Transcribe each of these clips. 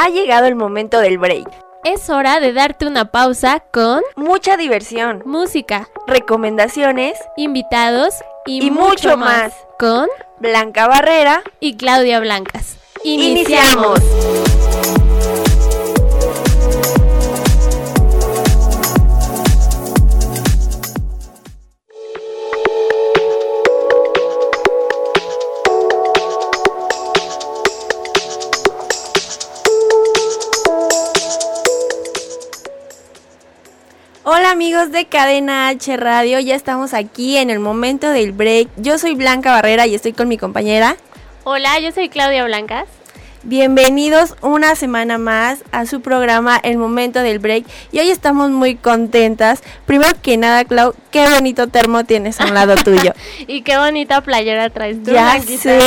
Ha llegado el momento del break. Es hora de darte una pausa con mucha diversión, música, recomendaciones, invitados y, y mucho más. con Blanca Barrera y Claudia Blancas. Iniciamos. Amigos de Cadena H Radio, ya estamos aquí en el momento del break. Yo soy Blanca Barrera y estoy con mi compañera. Hola, yo soy Claudia Blancas. Bienvenidos una semana más a su programa El Momento del Break y hoy estamos muy contentas. Primero que nada, Clau, qué bonito termo tienes a un lado tuyo. y qué bonita playera traes tú. Ya sé.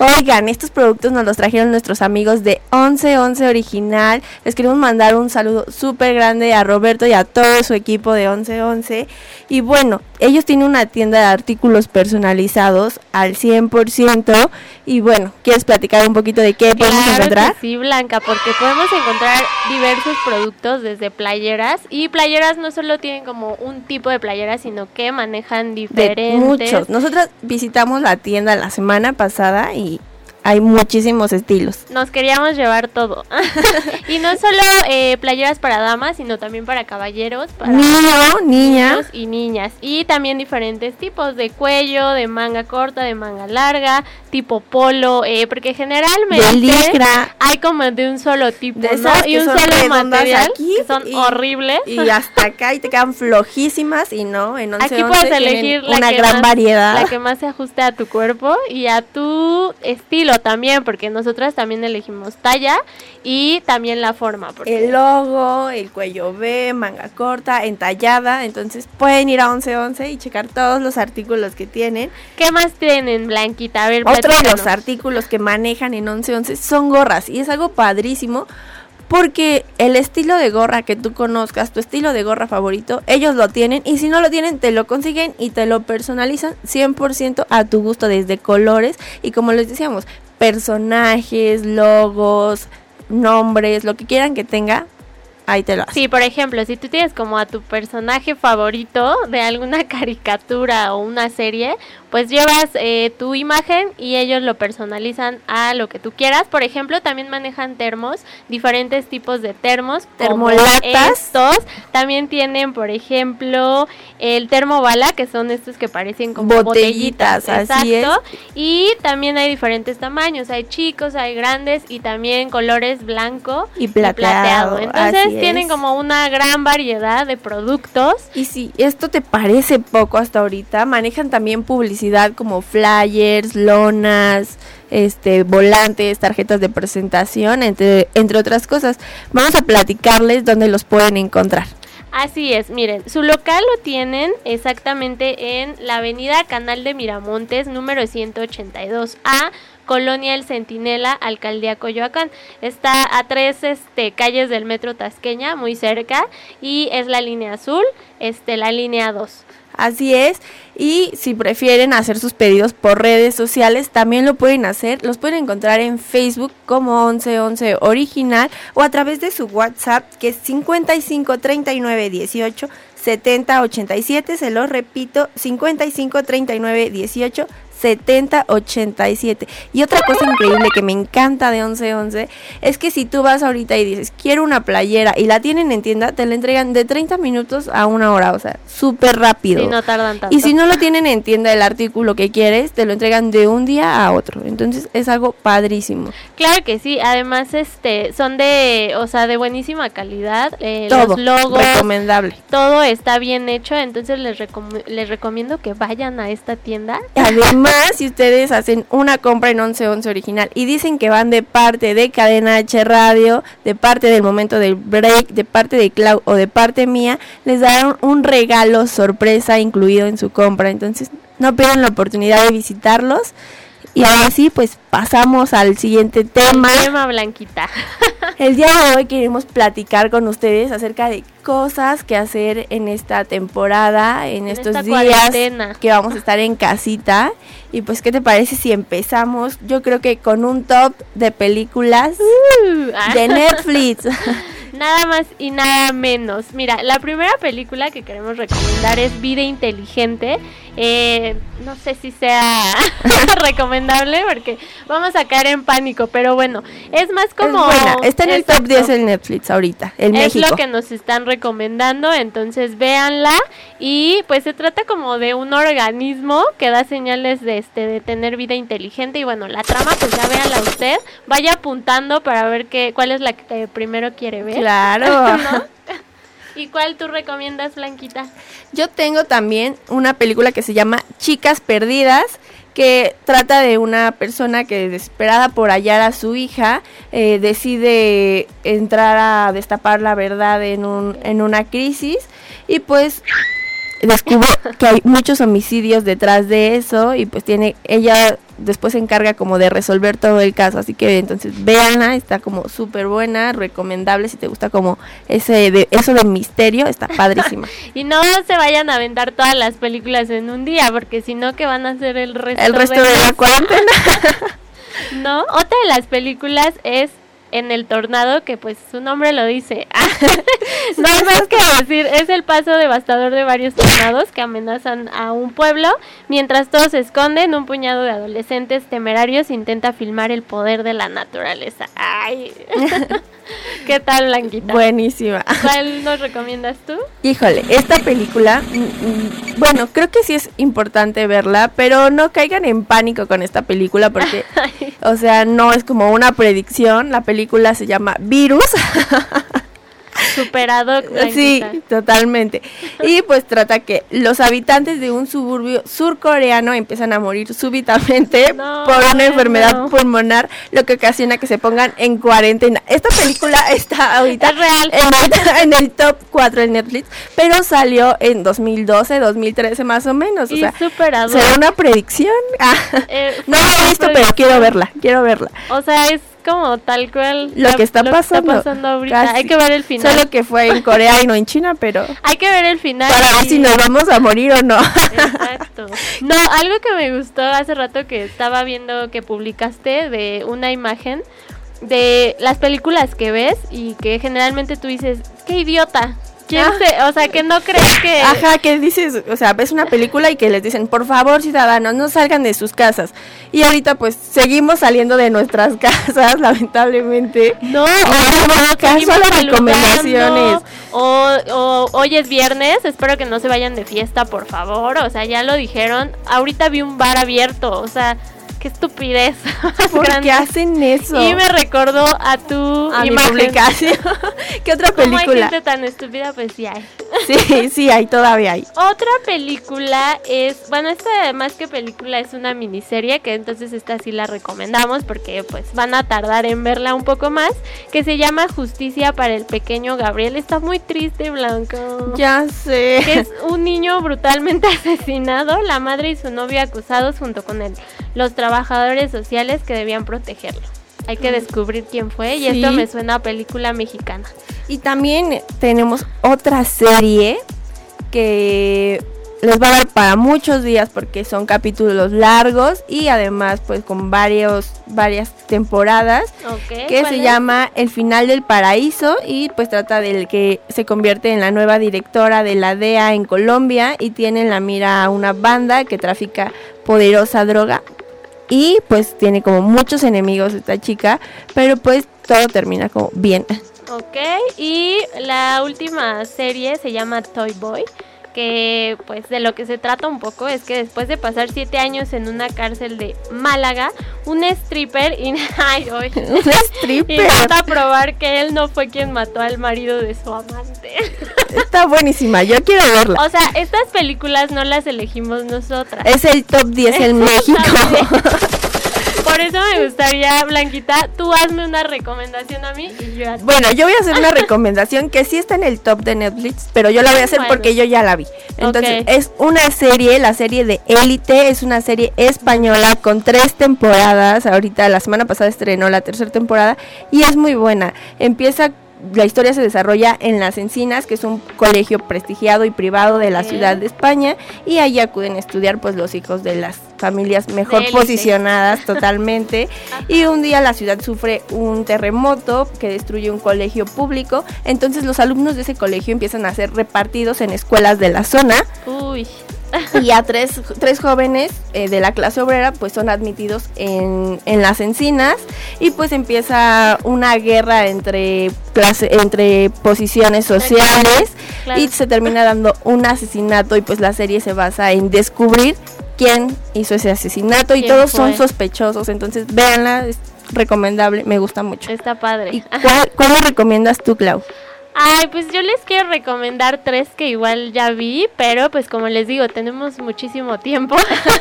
Oigan, estos productos nos los trajeron nuestros amigos de 1111 Original. Les queremos mandar un saludo súper grande a Roberto y a todo su equipo de 1111. Y bueno, ellos tienen una tienda de artículos personalizados al 100%. Y bueno, ¿quieres platicar un poquito de qué podemos Claro encontrar? que sí, Blanca, porque podemos encontrar diversos productos desde playeras y playeras no solo tienen como un tipo de playera, sino que manejan De diferentes. muchos. Nosotros visitamos la tienda la semana pasada y hay muchísimos estilos. Nos queríamos llevar todo. y no solo eh, playeras para damas, sino también para caballeros, para Niño, niña. y niñas. Y también diferentes tipos de cuello, de manga corta, de manga larga, tipo polo, eh, porque generalmente hay como de un solo tipo, De ¿no? esas Y un son solo material, aquí que son y- horribles. Y hasta acá y te quedan flojísimas y no, en 11 Aquí puedes elegir la una que gran más- variedad. La que más se ajuste a tu cuerpo y a tu estilo también, porque nosotras también elegimos talla y también la forma. Porque El logo, el cuello B, manga corta, entallada. Entonces pueden ir a 1111 y checar todos los artículos que tienen. ¿Qué más tienen, Blanquita? A ver, Otro de los artículos que manejan en 1111 son gorras y es algo padrísimo porque el estilo de gorra que tú conozcas, tu estilo de gorra favorito, ellos lo tienen y si no lo tienen te lo consiguen y te lo personalizan 100% a tu gusto desde colores y como les decíamos, personajes, logos, nombres, lo que quieran que tenga, ahí te lo hacen. Sí, por ejemplo, si tú tienes como a tu personaje favorito de alguna caricatura o una serie, pues llevas eh, tu imagen y ellos lo personalizan a lo que tú quieras. Por ejemplo, también manejan termos, diferentes tipos de termos. Termolatas. Estos también tienen, por ejemplo, el termo bala, que son estos que parecen como Botellitas, botellitas. así exacto. Y también hay diferentes tamaños, hay chicos, hay grandes y también colores blanco Y plateado, Entonces tienen como una gran variedad de productos. Y si esto te parece poco hasta ahorita, manejan también publicidad como flyers, lonas, este, volantes, tarjetas de presentación, entre, entre otras cosas. Vamos a platicarles dónde los pueden encontrar. Así es, miren, su local lo tienen exactamente en la avenida Canal de Miramontes, número 182A, Colonia El Centinela, Alcaldía Coyoacán. Está a tres este, calles del metro Tasqueña, muy cerca, y es la línea azul, este, la línea 2. Así es. Y si prefieren hacer sus pedidos por redes sociales, también lo pueden hacer. Los pueden encontrar en Facebook como 1111 Original o a través de su WhatsApp que es 55 39 18 70 87. Se los repito, 55 39 18 70 87. Y otra cosa increíble que me encanta de 1111 es que si tú vas ahorita y dices, quiero una playera y la tienen en tienda, te la entregan de 30 minutos a una hora, o sea, súper rápido. Sí, no tardan tanto. Y si no lo tienen en tienda el artículo que quieres, te lo entregan de un día a otro. Entonces es algo padrísimo. Claro que sí, además este son de, o sea, de buenísima calidad, eh, Todo los logos, recomendable. todo está bien hecho, entonces les recom- les recomiendo que vayan a esta tienda. Además, si ustedes hacen una compra en 1111 original y dicen que van de parte de Cadena H Radio, de parte del momento del break, de parte de Clau o de parte mía, les darán un regalo sorpresa incluido en su compra. Entonces, no pierdan la oportunidad de visitarlos. Y ahora sí, pues pasamos al siguiente tema. Tema Blanquita. El día de hoy queremos platicar con ustedes acerca de cosas que hacer en esta temporada, en, En estos días cuarentena. que vamos a estar en casita. Y pues, ¿qué te parece si empezamos? Yo creo que con un top de películas Ah. de Netflix. Nada más y nada menos. Mira, la primera película que queremos recomendar es Vida Inteligente. Eh, no sé si sea recomendable porque vamos a caer en pánico, pero bueno, es más como... es buena. Está en el top Exacto. 10 en Netflix ahorita, en es México. lo que nos están recomendando, entonces véanla y pues se trata como de un organismo que da señales de este de tener vida inteligente y bueno, la trama pues ya véanla usted, vaya apuntando para ver qué cuál es la que primero quiere ver. Claro. ¿No? ¿Y cuál tú recomiendas, Blanquita? Yo tengo también una película que se llama Chicas Perdidas, que trata de una persona que desesperada por hallar a su hija eh, decide entrar a destapar la verdad en, un, en una crisis y pues descubre que hay muchos homicidios detrás de eso y pues tiene ella después se encarga como de resolver todo el caso así que entonces véanla está como súper buena recomendable si te gusta como ese de eso de misterio está padrísima Y no se vayan a aventar todas las películas en un día, porque si no, ¿qué van a hacer el resto? el resto de la cuarentena No, otra de las películas es En el tornado, que pues su nombre lo dice. no hay más que decir, es el paso devastador de varios tornados que amenazan a un pueblo. Mientras todos se esconden, un puñado de adolescentes temerarios intenta filmar el poder de la naturaleza. Ay. ¿Qué tal, Blanquita? buenísima ¿Cuál nos recomiendas tú? Híjole, esta película, mm, mm, bueno, creo que sí es importante verla, pero no caigan en pánico con esta película porque, o sea, no es como una predicción, la película se llama Virus, Superado. sí, totalmente, y pues trata que los habitantes de un suburbio surcoreano empiezan a morir súbitamente No, por una enfermedad no. pulmonar, lo que ocasiona que se pongan en cuarentena. Esta película está ahorita Es real. en el, en el top 4 en Netflix, pero salió en 2012, 2013 más o menos. O sea, superado. ¿será una predicción? Ah, Eh, no la he visto, pero quiero verla, quiero verla. O sea, es como tal cual Lo que está pasando. ahorita. Casi. Hay que ver el final. Solo que fue en Corea y no en China, pero Hay que ver el final. para ver y- si nos vamos a morir o no. Exacto. No, algo que me gustó hace rato que estaba viendo que publicaste de una imagen de las películas que ves y que generalmente tú dices, qué idiota. ¿Quién Ah. se- o sea, que no crees que... Ajá, que dices, o sea, ves una película y que les dicen, por favor, ciudadanos, no salgan de sus casas. Y ahorita, pues, seguimos saliendo de nuestras casas, lamentablemente. No, o hacemos caso a las recomendaciones. O, o hoy es viernes, espero que no se vayan de fiesta, por favor. O sea, ya lo dijeron. Ahorita vi un bar abierto, o sea, qué estupidez. ¿Por grande. qué hacen eso? Y me recordó a tu a mi imagen. publicación. ¿Qué otra Como hay película? gente tan estúpida, pues sí hay. Sí, sí, hay, todavía hay. Otra película es, bueno, esta más que película es una miniserie, que entonces esta sí la recomendamos porque pues van a tardar en verla un poco más, que se llama Justicia para el pequeño Gabriel. Está muy triste, Blanco. Ya Que sé. es un niño brutalmente asesinado, la madre y su novio acusados junto con él, los trabajadores sociales que debían protegerlo. Hay que descubrir quién fue y esto me suena a película mexicana. Y también tenemos otra serie que les va a dar para muchos días porque son capítulos largos y además pues con varios varias temporadas que ¿cuál se es? llama El final del paraíso y pues trata del que se convierte en la nueva directora de la DEA en Colombia y tiene en la mira a una banda que trafica poderosa droga y pues tiene como muchos enemigos esta chica, pero pues todo termina como bien. Ok, y la última serie se llama Toy Boy, que pues de lo que se trata un poco es que después de pasar siete años en una cárcel de Málaga, un stripper y ay, ay, Un stripper. intenta probar que él no fue quien mató al marido de su amante. Está buenísima, yo quiero verla. O sea, estas películas no las elegimos nosotras. Es el top 10 en México. Por eso me gustaría, Blanquita, tú hazme una recomendación a mí y yo a. Bueno, yo voy a hacer una recomendación que sí está en el top de Netflix, pero yo la voy a hacer Bueno. porque yo ya la vi. Entonces, es una serie, la serie de Élite, es una serie española con tres temporadas. Ahorita, la semana pasada estrenó la tercera temporada y es muy buena. Empieza. La historia se desarrolla en Las Encinas, que es un colegio prestigiado y privado de la ciudad de España, y ahí acuden a estudiar pues los hijos de las familias mejor posicionadas totalmente. y un día la ciudad sufre un terremoto que destruye un colegio público. Entonces los alumnos de ese colegio empiezan a ser repartidos en escuelas de la zona. Uy, y a tres, tres jóvenes eh, de la clase obrera pues son admitidos en, en las encinas y pues empieza una guerra entre, clase, entre posiciones sociales claro. y se termina dando un asesinato y pues la serie se basa en descubrir quién hizo ese asesinato y ¿Quién todos son sospechosos, entonces véanla, es recomendable, me gusta mucho. está padre. ¿Y cuál, cuál recomiendas tú, Clau? Ay, pues yo les quiero recomendar tres que igual ya vi, pero pues como les digo, tenemos muchísimo tiempo.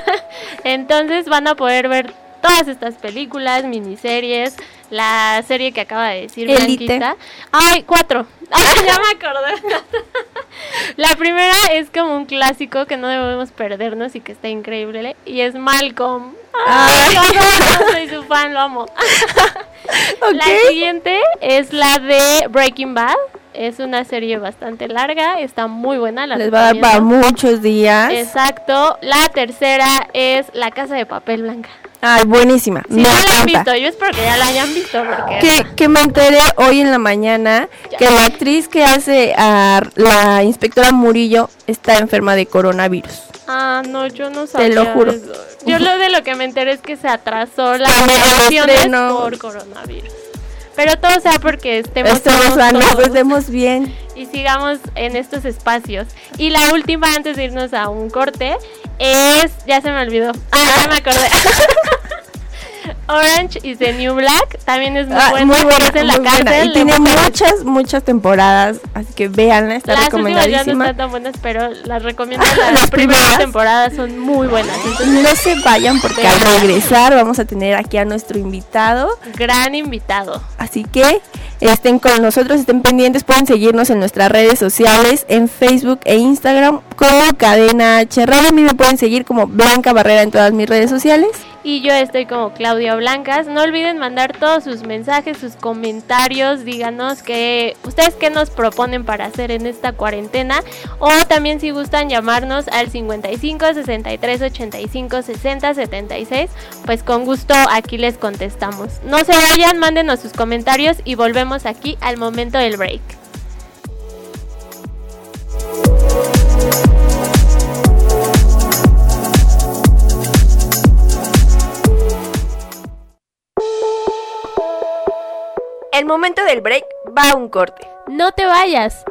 Entonces van a poder ver todas estas películas, miniseries, la serie que acaba de decir. Blanquita. Ay, cuatro. Ay, ya me acordé. La primera es como un clásico que no debemos perdernos y que está increíble y es Malcolm. Ay, yo no soy su fan, lo amo. La siguiente es la de Breaking Bad. Es una serie bastante larga, está muy buena. La Les va a dar para muchos días. Exacto. La tercera es La Casa de Papel Blanca. Ay, buenísima. Si me no la han visto, yo espero que ya la hayan visto porque Que, que me enteré hoy en la mañana que la actriz que hace a la inspectora Murillo está enferma de coronavirus. Ah, no, yo no sabía. lo juro. eso. Yo lo de lo que me enteré es que se atrasó la estreno. por coronavirus. Pero todo sea porque estemos, Estamos todos, sanos, todos. estemos bien. y sigamos en estos espacios. Y la última, antes de irnos a un corte, es. Ya se me olvidó. Ah, ya me acordé. Orange is the New Black. También es muy Ah, buena. muy buena, es en la muy buena. Y tiene muchas, muchas temporadas, así que véanla, está Las últimas ya no recomendadísima. están tan buenas, pero las recomiendo. Las Las primeras primeras. temporadas son muy buenas. Entonces, No se vayan porque al regresar vamos a tener aquí a nuestro invitado. gran invitado. Así que estén con nosotros, estén pendientes, pueden seguirnos en nuestras redes sociales, en Facebook e Instagram como Cadena H Radio. A mí me pueden seguir como Blanca Barrera en todas mis redes sociales. Y yo estoy como Claudia Blancas. No olviden mandar todos sus mensajes, sus comentarios. Díganos que ustedes qué nos proponen para hacer en esta cuarentena. O también si gustan llamarnos al 55 63 85 60 76. Pues con gusto aquí les contestamos. No se vayan, mándenos sus comentarios y volvemos aquí al momento del break. El momento del break va a un corte. No te vayas.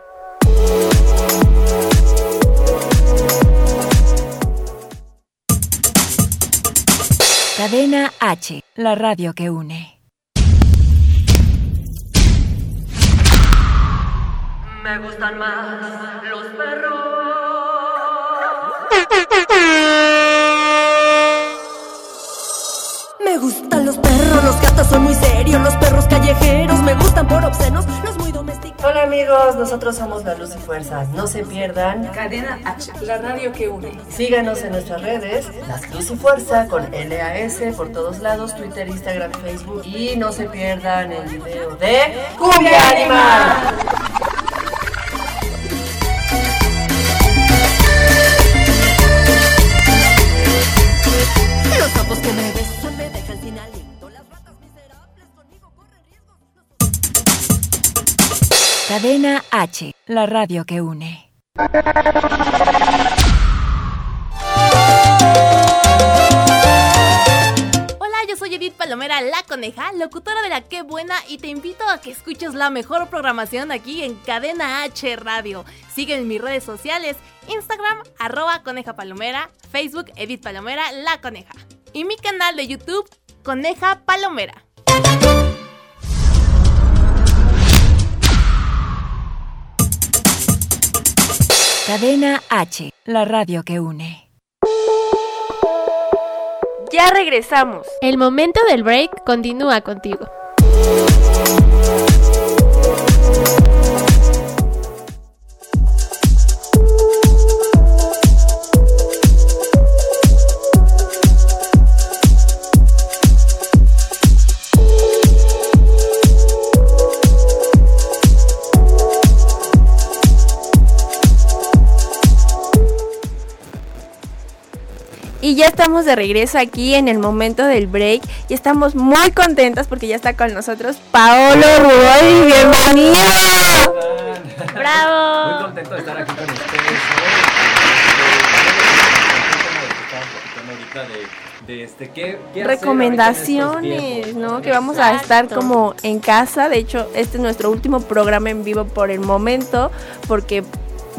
Cadena H, la radio que une. Me gustan más los perros. los perros, los gatos son muy serios, los perros callejeros me gustan por obscenos, los muy domesticados. Hola amigos, nosotros somos La Luz y Fuerza. No se pierdan. Cadena H, la radio que une. Síganos en nuestras redes, Las Luz y Fuerza con LAS por todos lados, Twitter, Instagram, Facebook. Y no se pierdan el video de Cumbia Animal. Los sapos que me besan Cadena H, la radio que une. Hola, yo soy Edith Palomera, la coneja, locutora de la Qué Buena y te invito a que escuches la mejor programación aquí en Cadena H Radio. Sigue en mis redes sociales, Instagram, arroba coneja palomera, Facebook, Edith Palomera, la coneja. Y mi canal de YouTube, Coneja Palomera. Cadena H, la radio que une. Ya regresamos. El momento del break continúa contigo. Y ya estamos de regreso aquí en el momento del break y estamos muy contentas porque ya está con nosotros Paolo Ruoy. ¡Bienvenido! ¡Bravo! Muy contento de estar aquí con ustedes. De, de este, ¿qué, qué Recomendaciones, ¿no? Que vamos a estar como en casa. De hecho, este es nuestro último programa en vivo por el momento porque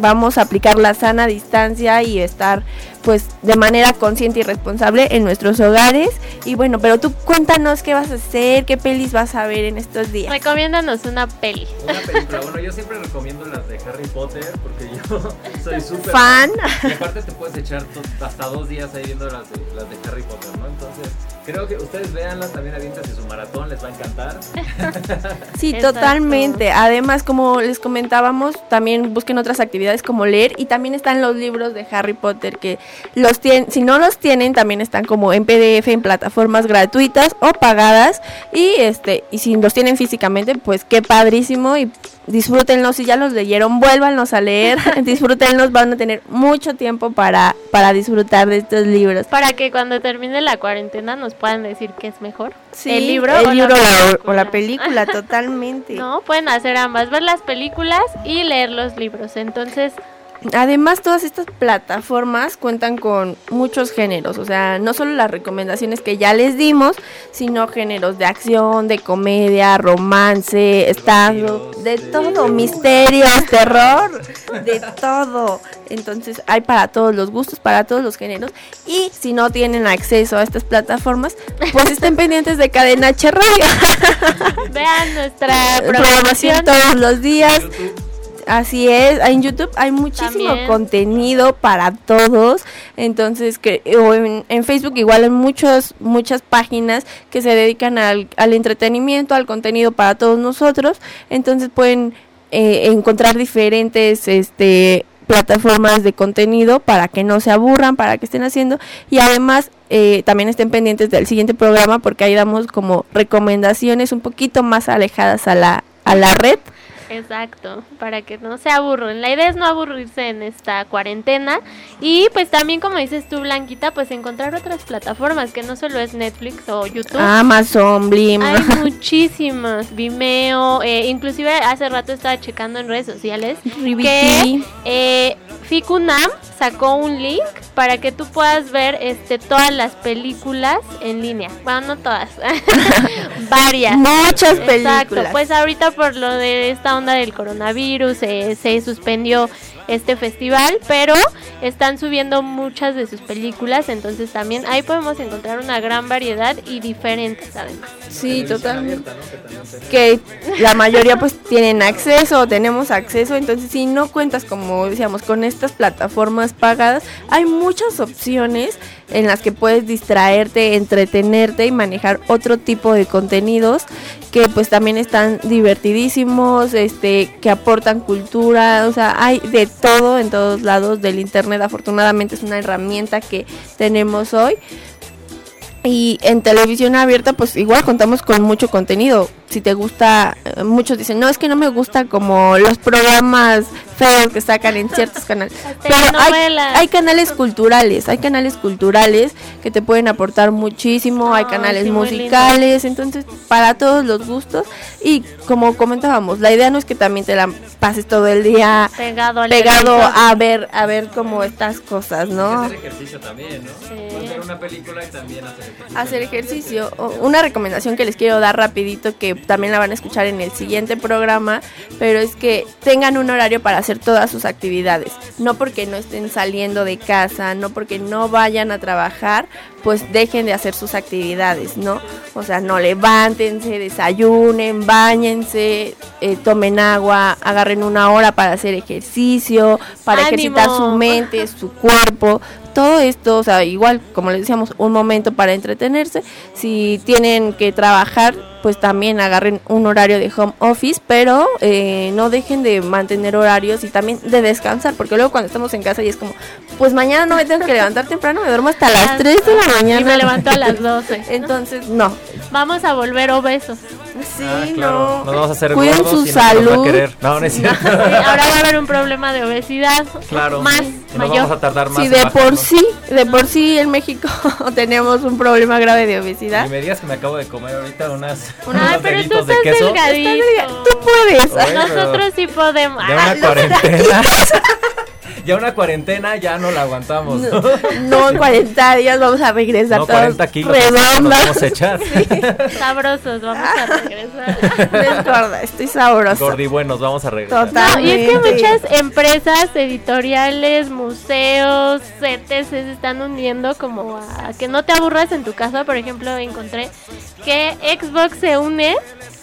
vamos a aplicar la sana distancia y estar pues de manera consciente y responsable en nuestros hogares. Y bueno, pero tú cuéntanos qué vas a hacer, qué pelis vas a ver en estos días. Recomiéndanos una peli. Una película, bueno, yo siempre recomiendo las de Harry Potter porque yo soy súper Fan. Y aparte te puedes echar hasta dos días ahí viendo las de, las de Harry Potter, ¿no? Entonces, creo que ustedes véanlas, también aviéntense su maratón, les va a encantar. Sí, Exacto. totalmente. Además, como les comentábamos, también busquen otras actividades como leer y también están los libros de Harry Potter que los tienen, si no los tienen, también están como en PDF en plataformas gratuitas o pagadas y este y si los tienen físicamente, pues qué padrísimo y disfrútenlos si ya los leyeron, vuélvanlos a leer, disfrútenlos, van a tener mucho tiempo para para disfrutar de estos libros. Para que cuando termine la cuarentena nos puedan decir qué es mejor. Sí, el libro, el o, libro la o la película, totalmente. No, pueden hacer ambas, ver las películas y leer los libros. Entonces, Además, todas estas plataformas cuentan con muchos géneros, o sea, no solo las recomendaciones que ya les dimos, sino géneros de acción, de comedia, romance, stand de todo, misterios, terror, de todo. Entonces, hay para todos los gustos, para todos los géneros. Y si no tienen acceso a estas plataformas, pues estén pendientes de Cadena H Radio. vean nuestra Programación programación. todos los días. Así es, en YouTube hay muchísimo También. contenido para todos, entonces que o en, en Facebook igual hay muchos muchas páginas que se dedican al, al entretenimiento, al contenido para todos nosotros, entonces pueden eh, encontrar diferentes este plataformas de contenido para que no se aburran, para que estén haciendo y además eh, también estén pendientes del siguiente programa porque ahí damos como recomendaciones un poquito más alejadas a la a la red Exacto, para que no se aburran. La idea es no aburrirse en esta cuarentena y pues también como dices tú Blanquita, pues encontrar otras plataformas que no ssolo es Netflix o YouTube. Amazon, Blim. Hay muchísimas, Vimeo, eh, inclusive hace rato estaba checando en redes sociales que eh, Ficunam sacó un link para que tú puedas ver este todas las películas en línea. Bueno, no todas, varias. Muchas Exacto, películas. pues ahorita por lo de esta onda del coronavirus eh, se suspendió este festival, pero están subiendo muchas de sus películas, entonces también ahí podemos encontrar una gran variedad y diferentes además. Sí, totalmente. Que la mayoría pues tienen acceso tenemos acceso, entonces si no cuentas como decíamos con estas plataformas pagadas, hay muchas opciones en las que puedes distraerte, entretenerte y manejar otro tipo de contenidos que pues también están divertidísimos, este que aportan cultura, o sea, hay de todo en todos lados del internet, afortunadamente es una herramienta que tenemos hoy. Y en televisión abierta, pues igual contamos con mucho contenido. Si te gusta, eh, muchos dicen, no, es que no me gusta como los programas feos que sacan en ciertos canales. Pero hay, hay canales culturales, hay canales culturales que te pueden aportar muchísimo, hay Ay, canales sí, musicales, entonces para todos los gustos. Y como comentábamos, la idea no es que también te la pases todo el día Pegado pegado a ver, a ver como estas cosas, ¿no? hacer ejercicio también, ¿no? Sí. Ver una película y también hacer ejercicio. hacer ejercicio. Una recomendación que les quiero dar rapidito que también la van a escuchar en el siguiente programa, pero es que tengan un horario para hacer todas sus actividades, no porque no estén saliendo de casa, no porque no vayan a trabajar, pues dejen de hacer sus actividades, ¿no? O sea, no levántense, desayunen, bañense, eh, tomen agua, agarren una hora para hacer ejercicio, para ¡Ánimo! ejercitar su mente, su cuerpo, todo esto, o sea, igual como les decíamos, un momento para entretenerse. Si tienen que trabajar, pues también agarren un horario de home office, pero eh, no dejen de mantener horarios y también de descansar, porque luego cuando estamos en casa y es como, pues mañana no me tengo que levantar temprano, me duermo hasta las 3 de la mañana. Y me levanto a las 12. ¿no? Entonces, no. Vamos a volver obesos. Sí, Ah, claro. no. Nos vamos a hacer Cuiden gordos su y nos va a salud. querer. No, no es cierto. Sí, ahora va a haber un problema de obesidad. Claro. Más, Y nos mayor. vamos a tardar más Sí, en de bajar, por ¿no? sí, de por sí en México tenemos un problema grave de obesidad. Y me digas que me acabo de comer ahorita unas, Ay, pero tú de estás queso. delgadito. Tú puedes. Nosotros sí podemos. Ah, una no. cuarentena. ya una cuarentena ya no la aguantamos. No, No, en 40 días vamos a regresar No, todos 40 kilos. Nos redondas. vamos a echar. Sabrosos, vamos a regresar. Gorda, estoy sabrosa. Gordibuenos, vamos a regresar. Total. No, y es que muchas empresas editoriales, museos, CETES se están uniendo como a que no te aburras en tu casa. Por ejemplo, encontré que Xbox se une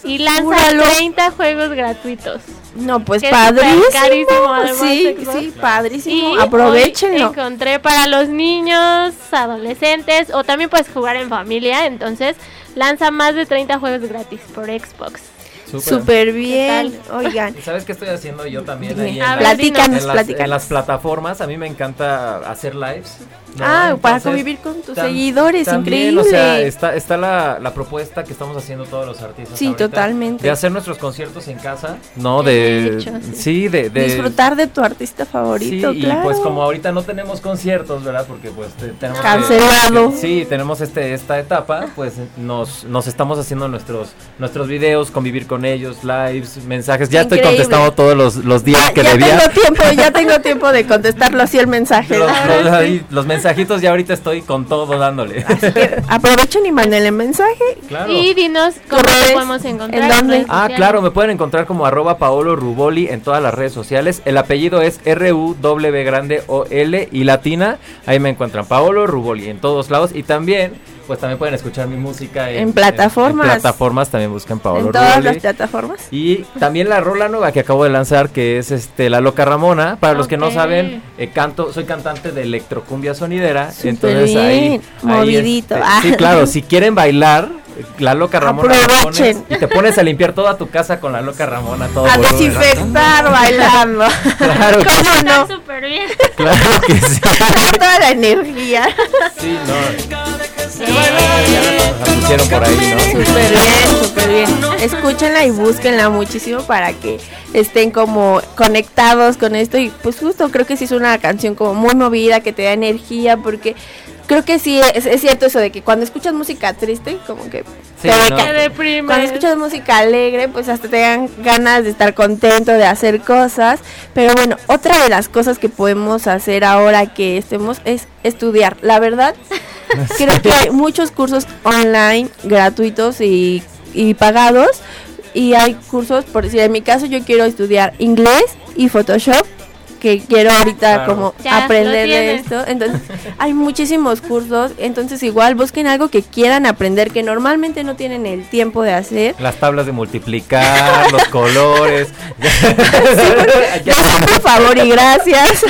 y lanza Júralo. 30 juegos gratuitos. No, pues padrísimo. carísimo, además, sí, sí, padrísimo. Y Aprovechenlo. encontré para los niños, adolescentes o también puedes jugar en familia. Entonces lanza más de 30 juegos gratis por Xbox. Súper. Súper bien. ¿Qué Oigan, ¿Y ¿Sabes qué estoy haciendo yo también ahí en, en las, platícanos. en las plataformas? A mí me encanta hacer lives. ¿No? Ah, para convivir con tus tam- seguidores, también, increíble. O sea, está, está la, la propuesta que estamos haciendo todos los artistas. Sí, ahorita, totalmente. De hacer nuestros conciertos en casa, ¿no? De hecho, sí. sí, de, de Disfrutar de tu artista favorito, Sí, claro. y pues como ahorita no tenemos conciertos, ¿verdad? Porque pues te- tenemos que- Cancelado. sí, tenemos este esta etapa, pues nos, nos estamos haciendo nuestros nuestros videos, convivir con ellos, lives, mensajes. Ya estoy contestando todos los, los días Ya, que ya debía. tengo tiempo, ya tengo tiempo de contestarlo así el mensaje. Los, ahí, los mensajitos ya ahorita estoy con todo dándole. Así que aprovechen y manden el mensaje. claro. Y dinos cómo te podemos encontrar. ¿en dónde? Ah, claro, me pueden encontrar como arroba Paolo Ruboli en todas las redes sociales. El apellido es R-U-W grande O-L y latina. Ahí me encuentran Paolo Ruboli en todos lados. Y también, pues también pueden escuchar mi música En plataformas. En, plataformas también buscan Paolo en todas las plataformas. Y también la rola nueva que acabo de lanzar, que es este La Loca Ramona. Para los que no saben, eh, canto, soy cantante de electrocumbia sonidera. Súper entonces ahí, bien, ahí, movidito. este, Ah. sí, claro, si quieren bailar, La Loca Ramona la pones Aprovechen. y te pones a limpiar toda tu casa con La Loca Ramona todo A volumen. desinfectar bailando. Claro que ¿Cómo Está no? súper bien. Claro que sí. Toda la energía. Sí, no. Ya nos la pusieron por ahí, ¿no? Súper bien, súper bien. Escúchenla y búsquenla muchísimo para que estén como conectados con esto. Y pues justo creo que sí es una canción como muy movida, que te da energía, porque creo que sí es, es cierto eso de que cuando escuchas música triste, como que Sí, te no. Te deprime. Cuando escuchas música alegre, pues hasta te dan ganas de estar contento, de hacer cosas. Pero bueno, otra de las cosas que podemos hacer ahora que estemos es estudiar. La verdad, creo que hay muchos cursos online gratuitos y, y pagados. Y hay cursos, por decir, en mi caso yo quiero estudiar inglés y Photoshop, que quiero ahorita Claro. como Ya, aprender de esto. Entonces, hay muchísimos cursos. Entonces, igual busquen algo que quieran aprender, que normalmente no tienen el tiempo de hacer. Las tablas de multiplicar, los colores. Ya- Por favor y gracias.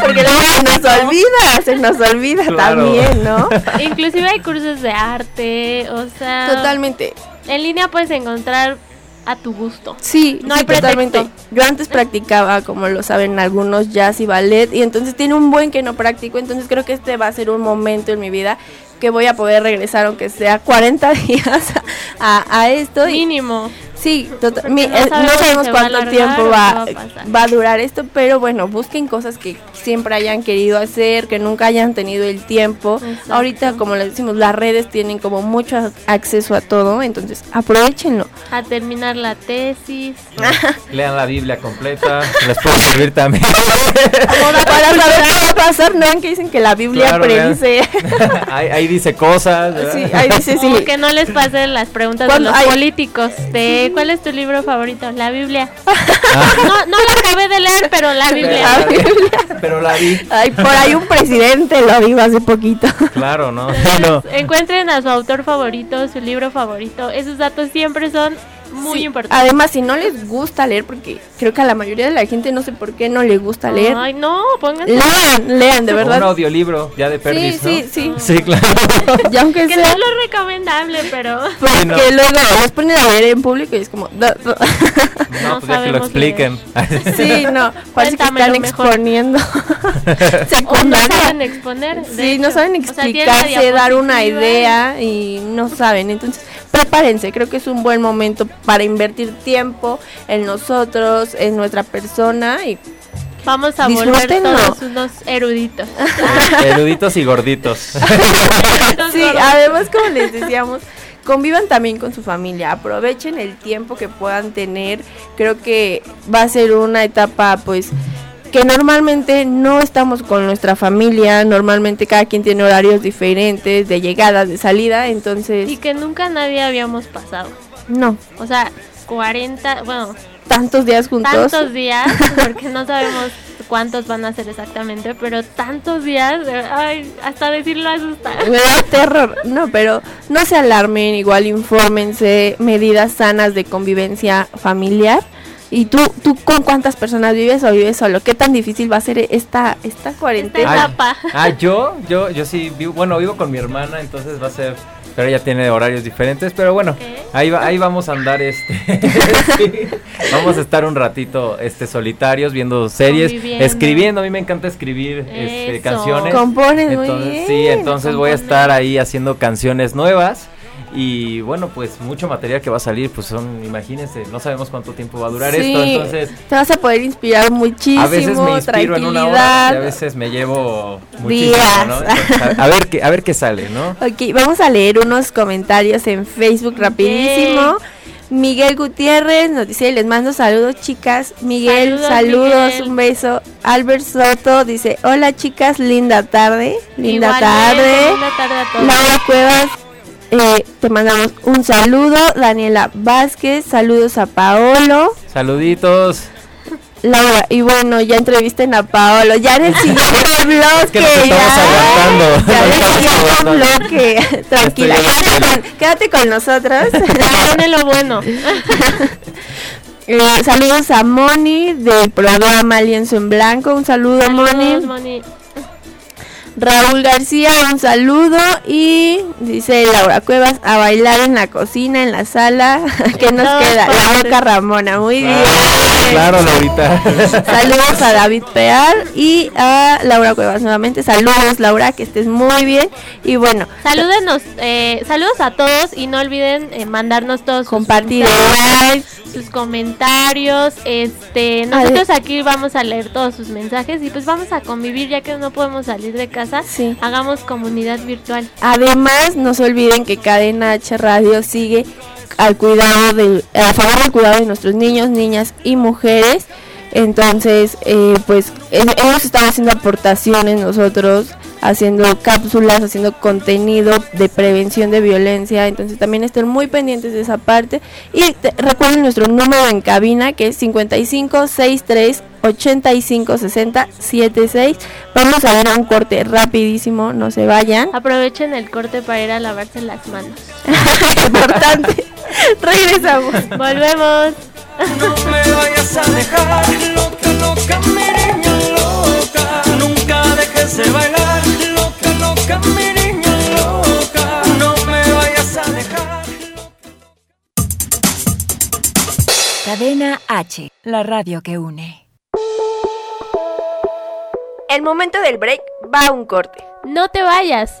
Porque luego se nos olvida, se nos olvida Claro. también, ¿no? Inclusive hay cursos de arte, o sea, Totalmente. en línea puedes encontrar a tu gusto. Sí, No sí, hay pretexto. totalmente. Yo antes practicaba, como lo saben algunos, jazz y ballet, y entonces tiene un buen que no practico, entonces creo que este va a ser un momento en mi vida que voy a poder regresar, aunque sea 40 días, a, a esto. Y, Mínimo. Sí, tota- Porque mi- no eh, no, sabemos sabemos va a cuánto alargar tiempo va, va a va durar esto, pero bueno, busquen cosas que siempre hayan querido hacer, que nunca hayan tenido el tiempo. Exacto. Ahorita, como les decimos, las redes tienen como mucho ac- acceso a todo, entonces aprovechenlo. A terminar la tesis. Lean la Biblia completa. Les puede servir también. Ahora, para saber qué va a pasar, no ven que dicen que la Biblia Claro, predice. ahí, ahí dice cosas. ¿verdad? sí, ahí dice sí. Como que no les pasen las preguntas de los hay- políticos. De ¿cuál es tu libro favorito? La Biblia. Ah, No, no la acabé de leer, pero la Biblia. La Biblia. pero la vi. Ay, por ahí un presidente lo dijo hace poquito. Claro, ¿no? Entonces, no. Encuentren a su autor favorito, su libro favorito. Esos datos siempre son muy Sí, importantes. Además, si no les gusta leer, porque creo que a la mayoría de la gente no sé por qué no le gusta leer, Ay, no, pónganse. lean, lean, de Un verdad. audiolibro ya de Sí, perdis, ¿no? sí, sí. Sí, claro. Ya aunque Que no sea, es lo recomendable, pero porque Sí, no. luego los ponen a leer en público y es como... da- No, pues ya que lo expliquen. sí, no, parece que están exponiendo o no secundaria. saben exponer. Sí, no hecho. saben O sea, explicarse, dar una idea y no saben. Entonces, prepárense, creo que es un buen momento para invertir tiempo en nosotros, en nuestra persona y Vamos a volver todos unos eruditos. Eruditos y gorditos. Sí, además como les decíamos, convivan también con su familia, aprovechen el tiempo que puedan tener. Creo que va a ser una etapa pues que normalmente no estamos con nuestra familia, normalmente cada quien tiene horarios diferentes de llegada, de salida, entonces Y que nunca nadie habíamos pasado. no, O sea, 40, bueno, tantos días juntos. tantos días, porque no sabemos cuántos van a ser exactamente, pero tantos días, ay, hasta decirlo asusta. Me da terror. No, pero no se alarmen, igual infórmense, medidas sanas de convivencia familiar. ¿Y tú, tú con cuántas personas vives o vives solo? ¿Qué tan difícil va a ser esta, esta cuarentena? Esta etapa. Ah, yo, yo, yo sí vivo, bueno, vivo con mi hermana, entonces va a ser, pero ella tiene horarios diferentes, pero bueno, ahí va, ahí vamos a andar, este, sí, vamos a estar un ratito, este, solitarios, viendo series, escribiendo, a mí me encanta escribir, este, canciones. Compones muy Entonces, bien. sí, entonces voy a estar ahí haciendo canciones nuevas. Y bueno, pues mucho material que va a salir, pues son, imagínense, no sabemos cuánto tiempo va a durar Sí, esto, entonces te vas a poder inspirar muchísimo, a veces me inspiro en una hora y a veces me llevo muchísimo, Días. ¿no? Entonces, a, a ver qué, a ver qué sale, ¿no? Ok, vamos a leer unos comentarios en Facebook rapidísimo. Miguel Gutiérrez nos dice, les mando saludos chicas. Miguel, Saludos, saludos, Miguel. un beso. Albert Soto dice, hola chicas, linda tarde. Linda Igualmente, tarde. Linda tarde a todos. Laura Cuevas, eh, te mandamos un saludo. Daniela Vázquez, saludos a Paolo. Saluditos. Laura, y bueno, ya entrevisten a Paolo. Ya en el siguiente bloque. que nos estamos ya. aguantando. Ya en el siguiente bloque. Tranquila, quédate con, quédate con nosotros. Viene lo bueno. Eh, saludos a Moni del programa Lienzo en Blanco. Un saludo, Saludos, Moni. Moni. Raúl García, un saludo. Y dice Laura Cuevas, a bailar en la cocina, en la sala. ¿Qué nos queda? La partes. boca Ramona, muy bien. Claro, Laurita. Saludos a David Pear y a Laura Cuevas nuevamente. Saludos, Laura, que estés muy bien. Y bueno, Salúdenos, eh, saludos a todos y no olviden eh, mandarnos todos sus compartir like. sus comentarios. Este, nosotros aquí vamos a leer todos sus mensajes y pues vamos a convivir ya que no podemos salir de casa. Sí. Hagamos comunidad virtual. Además, no se olviden que Cadena H Radio sigue al cuidado de, a favor del cuidado de nuestros niños, niñas y mujeres. Entonces, eh, pues eh, hemos estado haciendo aportaciones nosotros, haciendo cápsulas, haciendo contenido de prevención de violencia. Entonces, también estén muy pendientes de esa parte. Y te- recuerden nuestro número en cabina que es 5563 85 60 76. Vamos a ver un corte rapidísimo, no se vayan. Aprovechen el corte para ir a lavarse las manos. Importante. Regresamos. Volvemos. No me vayas a dejar loca, loca, mi niña loca. Nunca dejes de bailar, loca, loca, mi niña loca. No me vayas a dejar. Cadena H, la radio que une. El momento del break va a un corte. No te vayas.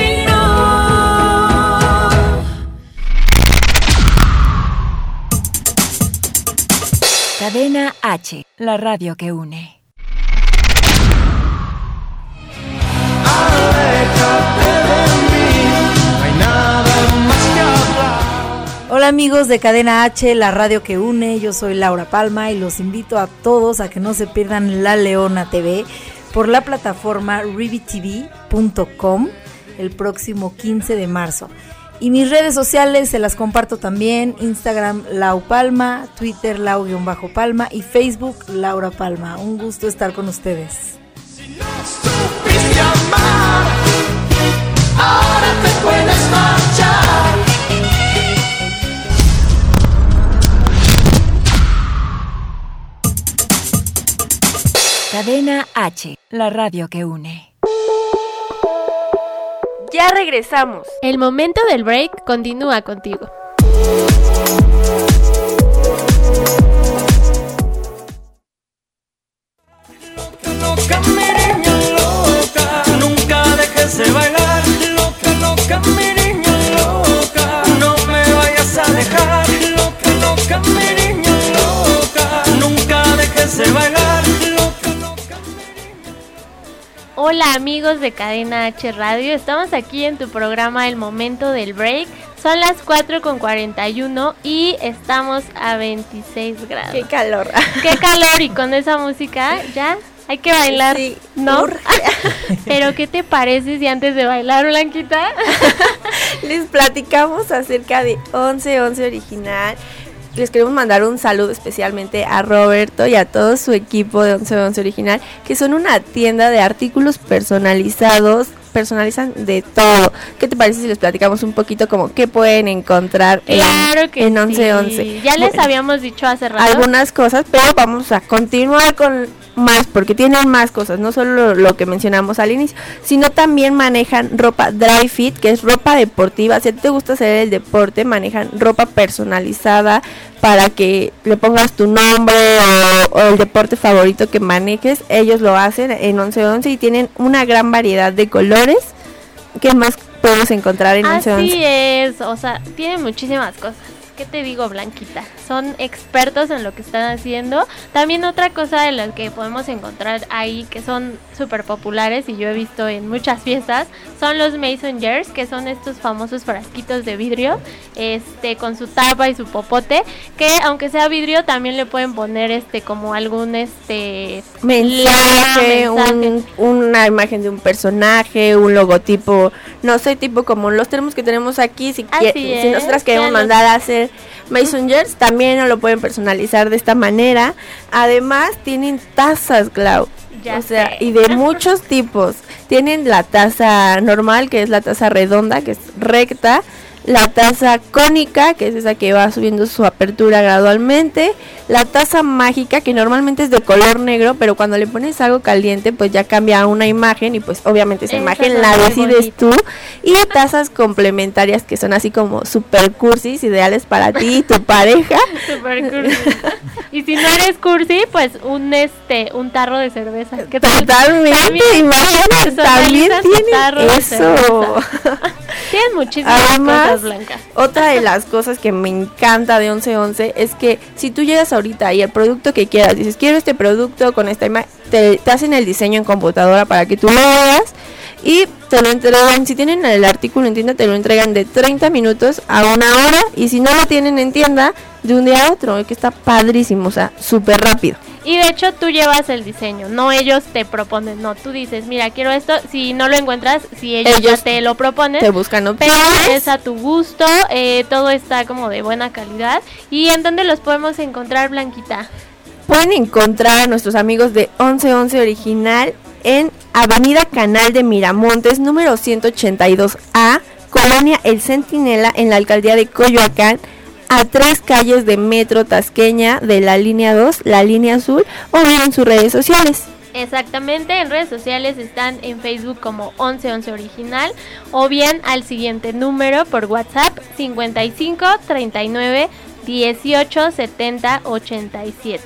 Cadena H, la radio que une. Hola amigos de Cadena H, la radio que une, yo soy Laura Palma y los invito a todos a que no se pierdan La Leona TV por la plataforma rivitv.com el próximo 15 de marzo. Y mis redes sociales se las comparto también, Instagram Lau Palma, Twitter Lau-Palma y Facebook Laura Palma. Un gusto estar con ustedes. supiste amar, ahora te puedes marchar. Cadena H, la radio que une. Ya regresamos. El momento del break continúa contigo. Amigos de Cadena H Radio, estamos aquí en tu programa El Momento del Break. Son las 4 con 41 y estamos a 26 grados. Qué calor. Qué calor y con esa música ya hay que bailar, Sí, ¿no? urge. Pero ¿qué te parece si antes de bailar, Blanquita? Les platicamos acerca de 1111 original. Les queremos mandar un saludo especialmente a Roberto y a todo su equipo de 1111 original, que son una tienda de artículos personalizados, personalizan de todo. ¿Qué te parece si les platicamos un poquito como qué pueden encontrar en, que en sí. 1111? Ya les habíamos dicho hace rato. algunas cosas, pero vamos a continuar con más, porque tienen más cosas, no solo lo, lo que mencionamos al inicio, sino también manejan ropa dry fit, que es ropa deportiva. Si a ti te gusta hacer el deporte, manejan ropa personalizada para que le pongas tu nombre o, o el deporte favorito que manejes. Ellos lo hacen en 1111 y tienen una gran variedad de colores. ¿Qué más podemos encontrar en 1111? Así es, o sea, tienen muchísimas cosas. ¿Qué te digo, Blanquita? Son expertos en lo que están haciendo. También otra cosa de las que podemos encontrar ahí que son súper populares y yo he visto en muchas fiestas son los Mason Jars, que son estos famosos frasquitos de vidrio, este, con su tapa y su popote, que aunque sea vidrio también le pueden poner este como algún este mensaje, un- una imagen de un personaje, un logotipo, no sé, tipo como los tenemos que tenemos aquí, si, Así si es, nosotras queremos mandar a hacer Mason Jars, también lo pueden personalizar de esta manera. Además, tienen tazas, Clau. Ya o sea, sé. y de muchos tipos. Tienen la taza normal, que es la taza redonda, que es recta. La taza cónica, que es esa que va subiendo su apertura gradualmente. La taza mágica, que normalmente es de color negro, pero cuando le pones algo caliente, pues ya cambia a una imagen y pues obviamente esa imagen la decides tú. Y tazas complementarias que son así como super cursis, ideales para ti y tu pareja. Super cursi. y si no eres cursi, pues un este, un tarro de cerveza. ¿Qué tal? Totalmente, También imagínate, también de eso. Tienen muchísimas Además, blancas. Otra de las cosas que me encanta de 1111 es que si tú llegas ahorita y el producto que quieras, dices, quiero este producto con esta imagen, te, te hacen el diseño en computadora para que tú lo veas y te lo entregan, si tienen el artículo en tienda, te lo entregan de 30 minutos a una hora y si no lo tienen en tienda, de un día a otro, que está padrísimo, o sea, súper rápido. Y de hecho tú llevas el diseño, no ellos te proponen, no, tú dices, mira, quiero esto, si no lo encuentras, si ellos, Ellos ya te lo proponen, Te buscan pero opciones. es a tu gusto, eh, todo está como de buena calidad. ¿Y en dónde los podemos encontrar, Blanquita? Pueden encontrar a nuestros amigos de 1111 Original en Avenida Canal de Miramontes, número 182A, Colonia El Centinela, en la alcaldía de Coyoacán. A tres calles de Metro Tasqueña de la línea 2, la línea azul, o bien en sus redes sociales. Exactamente, en redes sociales están en Facebook como 1111 Original o bien al siguiente número por WhatsApp 55 39 18 70 87.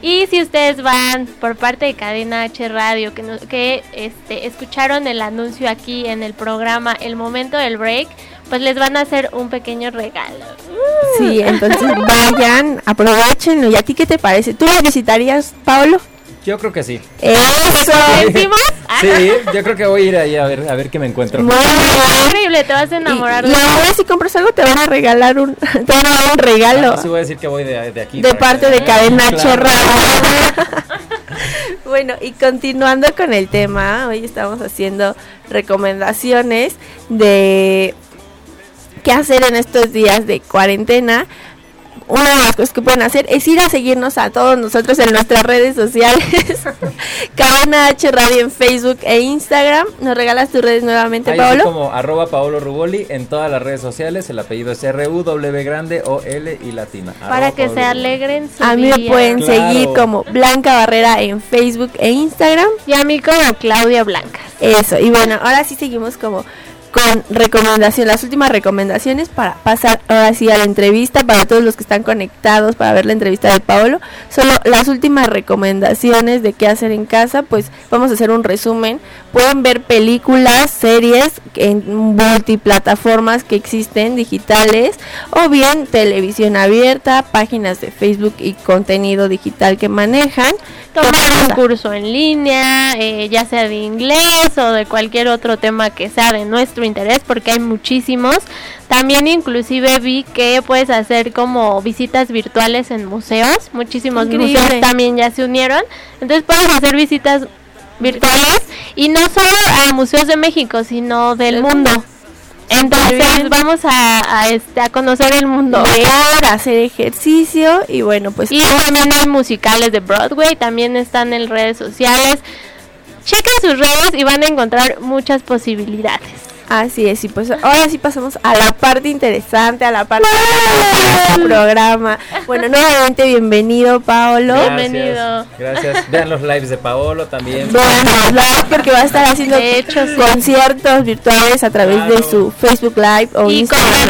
Y si ustedes van por parte de Cadena H Radio, que, que este, escucharon el anuncio aquí en el programa El Momento del Break, pues les van a hacer un pequeño regalo. Sí, entonces vayan, aprovechenlo. ¿Y a ti qué te parece? ¿Tú lo visitarías, Pablo? Yo creo que sí. Eso. ¿Decimos? Sí, yo creo que voy a ir ahí a ver, a ver qué me encuentro. Bien. Increíble, te vas a enamorar Y, ahora si compras algo te van a regalar un, te van a dar un regalo. Ah, sí voy a decir que voy de, de aquí. De parte que- de Cadena Claro. H Radio. bueno, y continuando con el tema, hoy estamos haciendo recomendaciones de qué hacer en estos días de cuarentena. Una de las cosas que pueden hacer es ir a seguirnos a todos nosotros en nuestras redes sociales. Cadena H Radio en Facebook e Instagram. ¿Nos regalas tus redes nuevamente, Ahí Paolo? como arroba Paolo Ruboli en todas las redes sociales. El apellido es R-U-W grande o L y latina. para que Paolo se Ruboli. alegren su A mí me pueden Claro. seguir como Blanca Barrera en Facebook e Instagram. Y a mí como Claudia Blancas. Eso, y bueno, ahora sí seguimos como con recomendación, las últimas recomendaciones para pasar ahora sí a la entrevista para todos los que están conectados para ver la entrevista de Paolo. Solo las últimas recomendaciones de qué hacer en casa, pues vamos a hacer un resumen. Pueden ver películas, series en multiplataformas que existen digitales o bien televisión abierta, páginas de Facebook y contenido digital que manejan. Tomar un curso en línea, eh, ya sea de inglés o de cualquier otro tema que sea de nuestro interés, porque hay muchísimos. También inclusive vi que puedes hacer como visitas virtuales en museos. Muchísimos Increíble. museos también ya se unieron. Entonces puedes hacer visitas virtuales y no solo a museos de México, sino del mundo. Entonces vamos a, a, este, a conocer el mundo. leer, hacer ejercicio y bueno, pues Y también hay musicales de Broadway, también están en redes sociales. Chequen sus redes y van a encontrar muchas posibilidades. Así es, y pues ahora sí pasamos a la parte interesante, a la parte del programa. Bueno, nuevamente bienvenido, Paolo. Gracias, Bienvenido. Gracias. Vean los lives de Paolo también. Vean, live, porque va a estar haciendo De hecho, sí. conciertos virtuales a través de su Facebook Live o Y Instagram.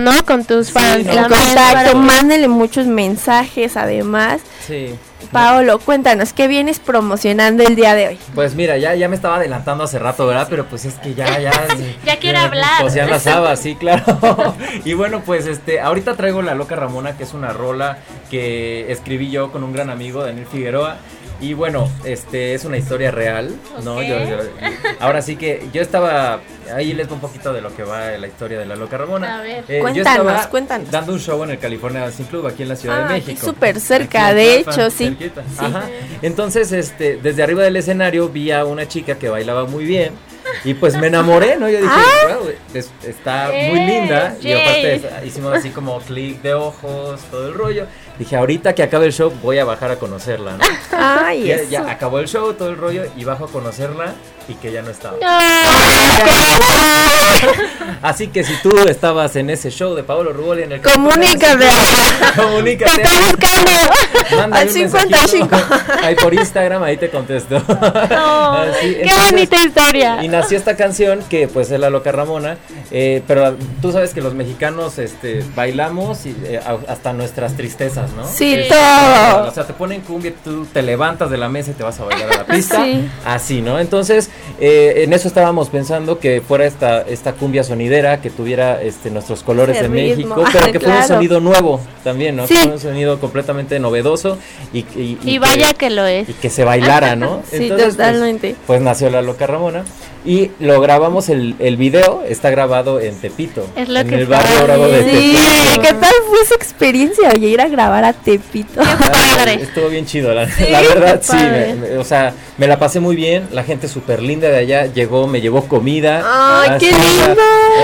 ¿no? Con tus fans. no, En también para contacto, mándenle muchos mensajes además. Sí. Paolo, cuéntanos, ¿qué vienes promocionando el día de hoy? Pues mira, ya, ya me estaba adelantando hace rato, ¿verdad? Pero pues es que ya, ya. Ya quiere hablar. Pues ya las habas, sí, claro. y bueno, pues este, ahorita traigo La Loca Ramona, que es una rola que escribí yo con un gran amigo, Daniel Figueroa. Y bueno, este es una historia real, ¿no? Yo, yo- ahora sí que yo estaba, ahí les doy un poquito de lo que va la historia de La Loca Ramona. A ver. Eh, yo Cuéntanos, estaba cuéntanos. Dando un show en el California Dancing Club aquí en la Ciudad Ah, de aquí México. súper cerca, Aquí de hecho, sí. cerquita. Ajá. Entonces, este, desde arriba del escenario vi a una chica que bailaba muy bien. Y pues me enamoré, ¿no? Yo dije, wow, es- está muy Eh, linda. Y aparte yay. es- hicimos así como clic de ojos, todo el rollo. Dije, ahorita que acabe el show voy a bajar a conocerla, ¿no? Ay, ya, ya acabó el show, todo el rollo, y bajo a conocerla y que ya no estaba. Así que si tú estabas en ese show de Pablo Ruboli en el Comunícate. Comunícate. Te estoy buscando. Al un 55. mensajito. Ahí por Instagram, ahí te contesto. No, Así, qué entonces, bonita historia. Y nació esta canción que pues es la loca Ramona, eh, pero tú sabes que los mexicanos este, bailamos y, eh, hasta nuestras tristezas, ¿no? Sí, Es- todo. O sea, te ponen cumbia, tú te levantas de la mesa y te vas a bailar a la pista. Sí. Así, ¿no? Entonces, eh, en eso estábamos pensando que fuera esta, esta cumbia sonidera, que tuviera este, nuestros colores Ese de ritmo. México, pero que fuera un claro. sonido nuevo también, ¿no? Sí. Que fuera un sonido completamente novedoso y, y, vaya que lo es. y que se bailara, ¿no? Sí, pues, totalmente. Pues, nació la loca Ramona y lo grabamos el, el video está grabado en Tepito, Es lo en que el barrio bravo de. Sí, Tepito. ¿qué tal fue esa experiencia? Oye, ir a grabar a Tepito. Ah. Estuvo bien chido, la, la verdad, sí. padre. me- me- o sea, me la pasé muy bien. La gente súper linda de allá llegó, me llevó comida. ¡Ay, así, qué lindo!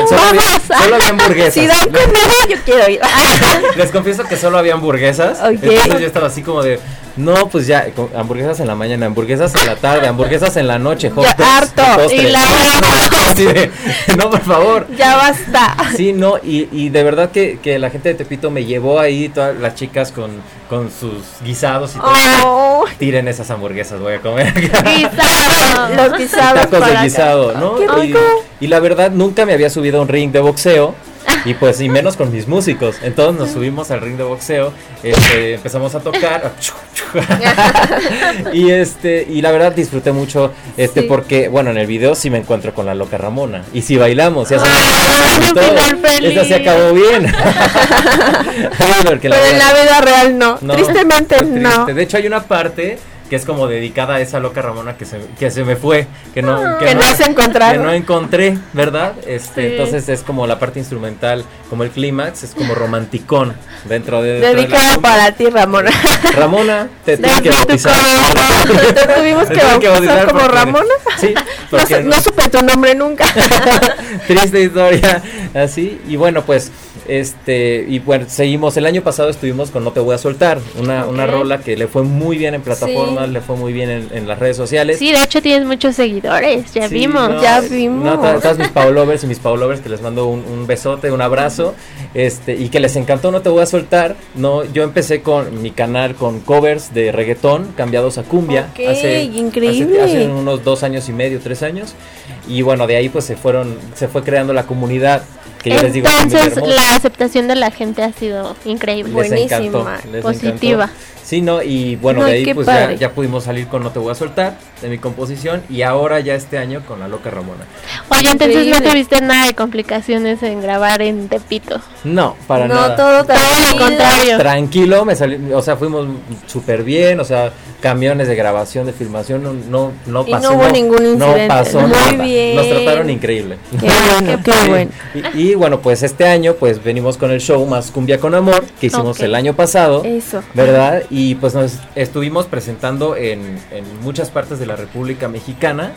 Solo había, solo había hamburguesas. Si dan comida, yo quiero ir. Les confieso que solo había hamburguesas. Entonces yo estaba así como de, No, pues ya, hamburguesas en la mañana, hamburguesas en la tarde, hamburguesas en la noche, hot Ya, dogs, harto. Y la- de, no, por favor. Ya basta. Sí, no, y, y de verdad que, que la gente de Tepito me llevó ahí, todas las chicas con, con sus guisados y todo. Oh, Tiren esas hamburguesas, voy a comer. Guisado. los guisados Tacos de guisado, ¿no? Qué Y, rico. y la verdad, nunca me había subido a un ring de boxeo. Y pues, y menos con mis músicos. Entonces nos subimos al ring de boxeo, este, empezamos a tocar. y este, y la verdad disfruté mucho, este, Sí. porque, bueno, en el video sí me encuentro con la loca Ramona. Y sí bailamos, y hacemos todo. Esta se acabó bien. La Pero en la vida real no. no, Tristemente triste. no. De hecho, hay una parte que es como dedicada a esa loca Ramona que se, que se me fue, que no, Ah. Que no has encontrado. que no encontré, ¿verdad? Este, Sí. entonces es como la parte instrumental, como el clímax, es como romanticón dentro de, dentro Dedicada para ti, Ramona. Ramona, te tuve que bautizar. Te tuvimos que bautizar como porque- Ramona. Sí, No, porque no supe tu nombre nunca. triste historia así y bueno pues este y bueno seguimos el año pasado estuvimos con no te voy a soltar una, una rola que le fue muy bien en plataformas le fue muy bien en, en las redes sociales Sí, de hecho tienes muchos seguidores, ya Sí, vimos. no, Ya vimos. no, to- todas mis Paulovers y mis Paulovers que les mando un, un besote, un abrazo, este, y que les encantó No Te Voy a Soltar, no, yo empecé con mi canal con covers de reggaetón cambiados a cumbia. Ok, increíble. Hace, hace unos dos años y medio, tres años, y bueno, de ahí pues se fueron, se fue creando la comunidad, que yo les digo Entonces, la aceptación de la gente ha sido increíble. Les encantó, Buenísima, les positiva. encantó. Sí, no, y bueno, No, de y ahí pues ya, pudimos salir con No Te Voy a Soltar, de mi composición, y ahora ya este año con La Loca Ramona. Oye, entonces no tuviste nada de complicaciones en grabar en Tepito. No, para no, nada. todo Al tranquilo. contrario. Tranquilo, me salió, o sea, fuimos súper bien, o sea, camiones de grabación, de filmación, no, no, no Y pasó. no hubo ningún incidente. No pasó Muy nada. bien. Nos trataron increíble. Qué bueno, qué bueno. Y, y bueno, pues este año, pues venimos con el show Más Cumbia con Amor, que hicimos el año pasado. Eso. ¿Verdad? Y pues nos estuvimos presentando en, en muchas partes de la República Mexicana,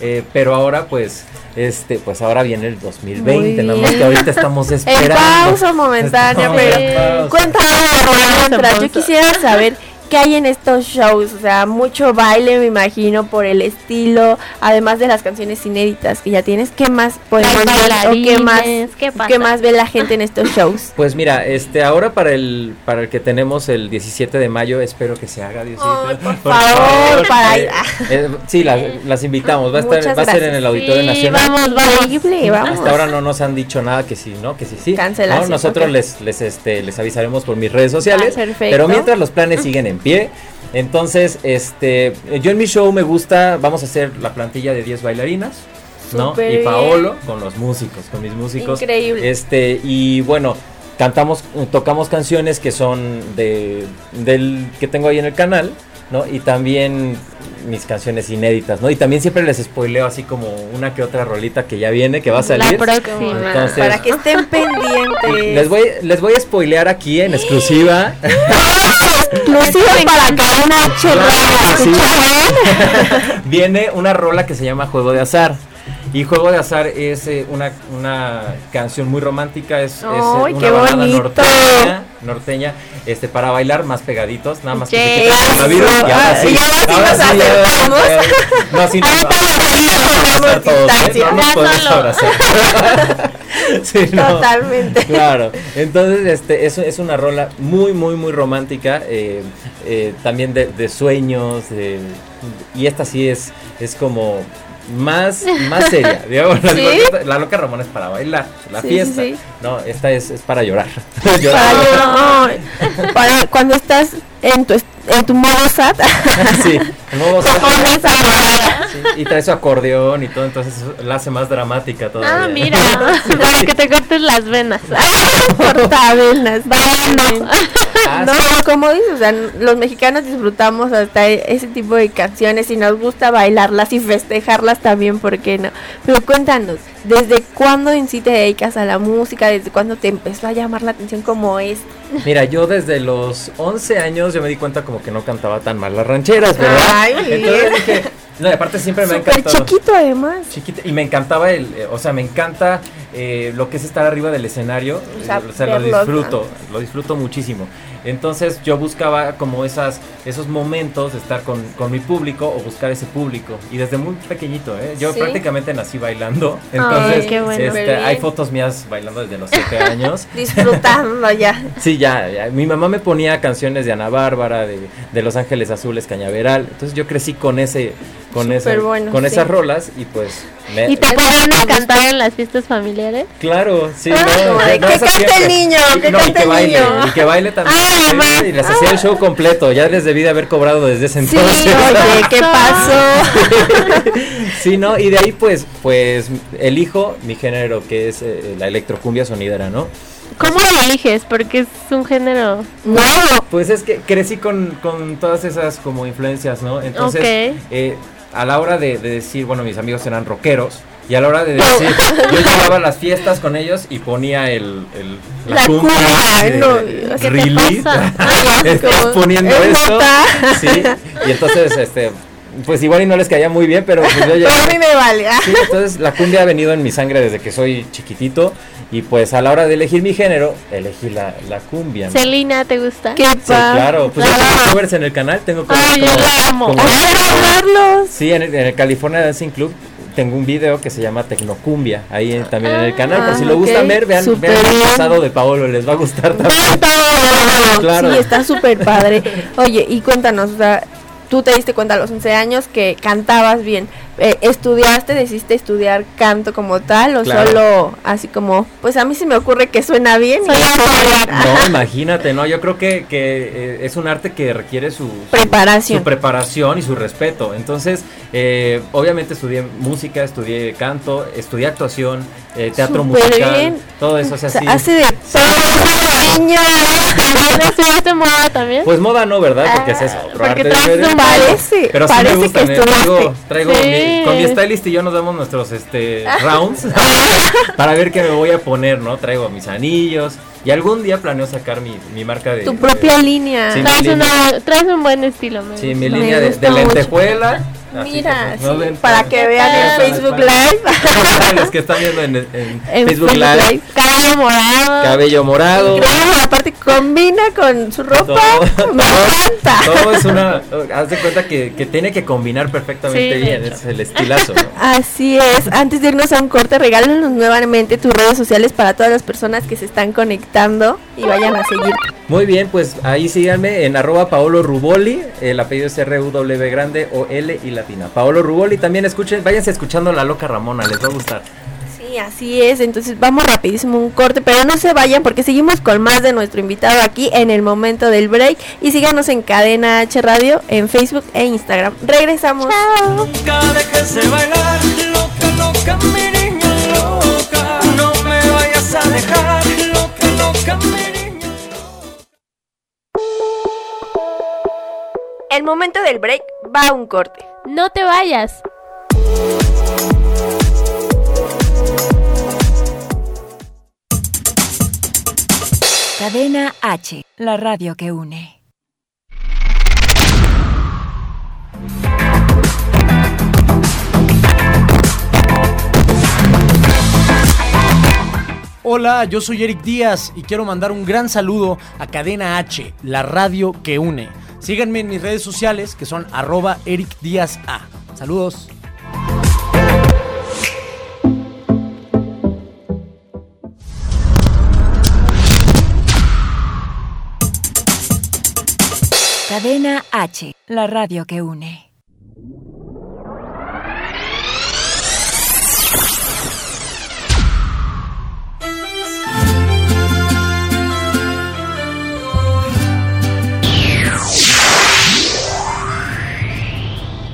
eh, pero ahora pues, este, pues ahora viene el 2020, Muy nada más que ahorita estamos En esperando. pausa momentánea, en pero pausa. cuéntanos, mientras, yo quisiera saber qué hay en estos shows, o sea, mucho baile me imagino por el estilo, además de las canciones inéditas que ya tienes, ¿qué más podemos ver o qué más, ¿qué pasa? qué más ve la gente en estos shows? Pues mira, este ahora para el para el que tenemos el 17 de mayo, espero que se haga Diosito. Ay, por favor, para Eh, eh, sí, las, las invitamos, va a estar Muchas va a ser en el Auditorio Sí, Nacional. vamos, vamos. Vamos. Hasta ahora no nos han dicho nada que sí, ¿no? Que sí, sí. Cancelación, No, nosotros les les este les avisaremos por mis redes sociales, Ah, perfecto. pero mientras los planes siguen en pie. Entonces, este yo en mi show me gusta, vamos a hacer la plantilla de 10 bailarinas. ¿no? Y bien. Paolo con los músicos, con mis músicos. Increíble. Este, y bueno, cantamos, tocamos canciones que son de del que tengo ahí en el canal, ¿no? Y también mis canciones inéditas, ¿no? Y también siempre les spoileo así como una que otra rolita que ya viene, que va a salir. La próxima. Entonces, para que estén pendientes. les voy, les voy a spoilear aquí en exclusiva. Exclusivo para Radio, ¿escucharon? Viene una rola que se llama Juego de Azar. Y Juego de Azar es eh, una, una canción muy romántica, es, es, eh, ¡Ay, una balada norteña, norteña, este, para bailar más pegaditos, nada más que se Yay. quite el coronavirus, y ahora sí, Y ahora sí ahora nos sí, ya- acercamos. No, sí, nos Ahorita vamos a nos abrazar todos, ¿eh? distancia. No nos Ya podemos solo. abrazar. Sí, no. Totalmente. Claro, entonces este es, es una rola muy, muy, muy romántica, eh, también de, de sueños, y esta sí es, es como más, más seria, digamos, la, ¿Sí? loca, la loca Ramón es para bailar, la Sí, fiesta, sí, no, esta es, es para llorar, Para, llorar. Para cuando estás en tu, en tu modo sad, sí, el modo sad, sí, y trae su acordeón y todo, entonces la hace más dramática todavía. Ah, mira, para que te cortes las venas. Cortavenas. Bailando. Ah, No, como dices, o sea, los mexicanos disfrutamos hasta ese tipo de canciones y nos gusta bailarlas y festejarlas también, ¿por qué no? Pero cuéntanos, ¿desde cuándo en sí te dedicas a la música? ¿Desde cuándo te empezó a llamar la atención como es? Mira, yo desde los 11 años yo me di cuenta como que no cantaba tan mal las rancheras, ¿verdad? Ay, Entonces dije, no, y aparte siempre me ha encantado. chiquito además. Chiquita, y me encantaba el, eh, o sea, me encanta eh, lo que es estar arriba del escenario, O sea, eh, o sea, lo disfruto, lo disfruto muchísimo. Entonces yo buscaba como esas, esos momentos de estar con, con mi público o buscar ese público. Y desde muy pequeñito, ¿eh? Yo Sí. prácticamente nací bailando. Entonces qué bueno. este, hay fotos mías bailando desde los 7 años. Disfrutando ya. Sí, ya, ya. Mi mamá me ponía canciones de Ana Bárbara, de, de Los Ángeles Azules, Cañaveral. Entonces yo crecí con ese, con esa, bueno, con sí. esas rolas y pues me- ¿Y te ponían a cantar en las fiestas familiares? Claro, sí, Ah, no, güey, no, que cante el niño, Y- que no, y cante que el baile, niño. y que baile también. Ah, Sí, y les hacía el show completo, ya les debí de haber cobrado desde ese Sí, entonces. oye, ¿qué pasó? sí, no, y de ahí pues, pues elijo mi género que es eh, la electrocumbia sonidera, ¿no? ¿Cómo lo eliges? Porque es un género. No. Pues es que crecí con, con todas esas como influencias, ¿no? Entonces, Ok. eh, a la hora de, de decir, bueno, mis amigos eran rockeros, y a la hora de decir, yo llegaba a las fiestas con ellos y ponía el, el- la, La cumbia. Como, poniendo ¿es esto. Sí, y entonces, este, pues igual y no les caía muy bien, pero pues yo a mí me vale. Sí, entonces la cumbia ha venido en mi sangre desde que soy chiquitito y pues a la hora de elegir mi género, elegí la, la cumbia. ¿no? Celina, ¿te gusta? Qué Sí, claro, pues yo tengo covers en el canal, tengo covers Ay, yo como- la amo. como-. Sí, en el, en el California Dancing Club tengo un video que se llama Tecnocumbia, ahí en- también en el canal, por si lo Ah, gustan ok, ver, vean, vean el pasado de Paolo, les va a gustar también. Claro. Claro. Sí, está súper padre. Oye, y cuéntanos, o sea, tú te diste cuenta a los 11 años que cantabas bien. Eh, ¿Estudiaste, decidiste estudiar canto como tal o Claro. solo así como, pues a mí se me ocurre que suena bien? Soy? No, imagínate, no, yo creo que, que, eh, es un arte que requiere su, su- Preparación. su preparación y su respeto. Entonces, eh, obviamente estudié música, estudié canto, estudié actuación, eh, teatro Súper musical, bien. todo eso, o sea, O sea, sí. hace de todo, niña. ¿También estudiaste moda también? Pues moda no, ¿verdad? Porque ese es Ah, otro porque arte traes diferente. un Parece, Pero sí parece me gustan, que estudiaste. Traigo, traigo Sí. mi- con mi stylist y yo nos damos nuestros este, rounds para ver qué me voy a poner, ¿no? Traigo mis anillos y algún día planeo sacar mi, mi marca de... Tu de- propia línea. Sí, traes, línea. una, traes un buen estilo, me Sí, mi Me línea de, lentejuela. Así Mira, para que vean en Facebook Live. los que están viendo en, en En Facebook Live. Cabello morado. Cabello morado. Increíble, aparte combina con su ropa. Todo, Me encanta. todo es una. Haz de cuenta que, que tiene que combinar perfectamente Sí, bien. Es el estilazo. ¿no? Así es. Antes de irnos a un corte, regálanos nuevamente tus redes sociales para todas las personas que se están conectando y vayan a seguir. Muy bien, pues ahí síganme en arroba Paolo Ruboli. El apellido es R-U-W grande o L y latina. Paolo Ruboli. También escuchen, váyanse escuchando La Loca Ramona, les va a gustar. Sí, así es. Entonces vamos rapidísimo un corte, pero no se vayan porque seguimos con más de nuestro invitado aquí en el momento del break. Y síganos en Cadena H Radio, en Facebook e Instagram. Regresamos. Nunca dejes de bailar, loca, loca, mi El momento del break va a un corte. No te vayas. Cadena H, la radio que une. Hola, yo soy Eric Díaz y quiero mandar un gran saludo a Cadena H, la radio que une. Síganme en mis redes sociales que son arroba Eric Díaz A. Saludos. Cadena H, la radio que une.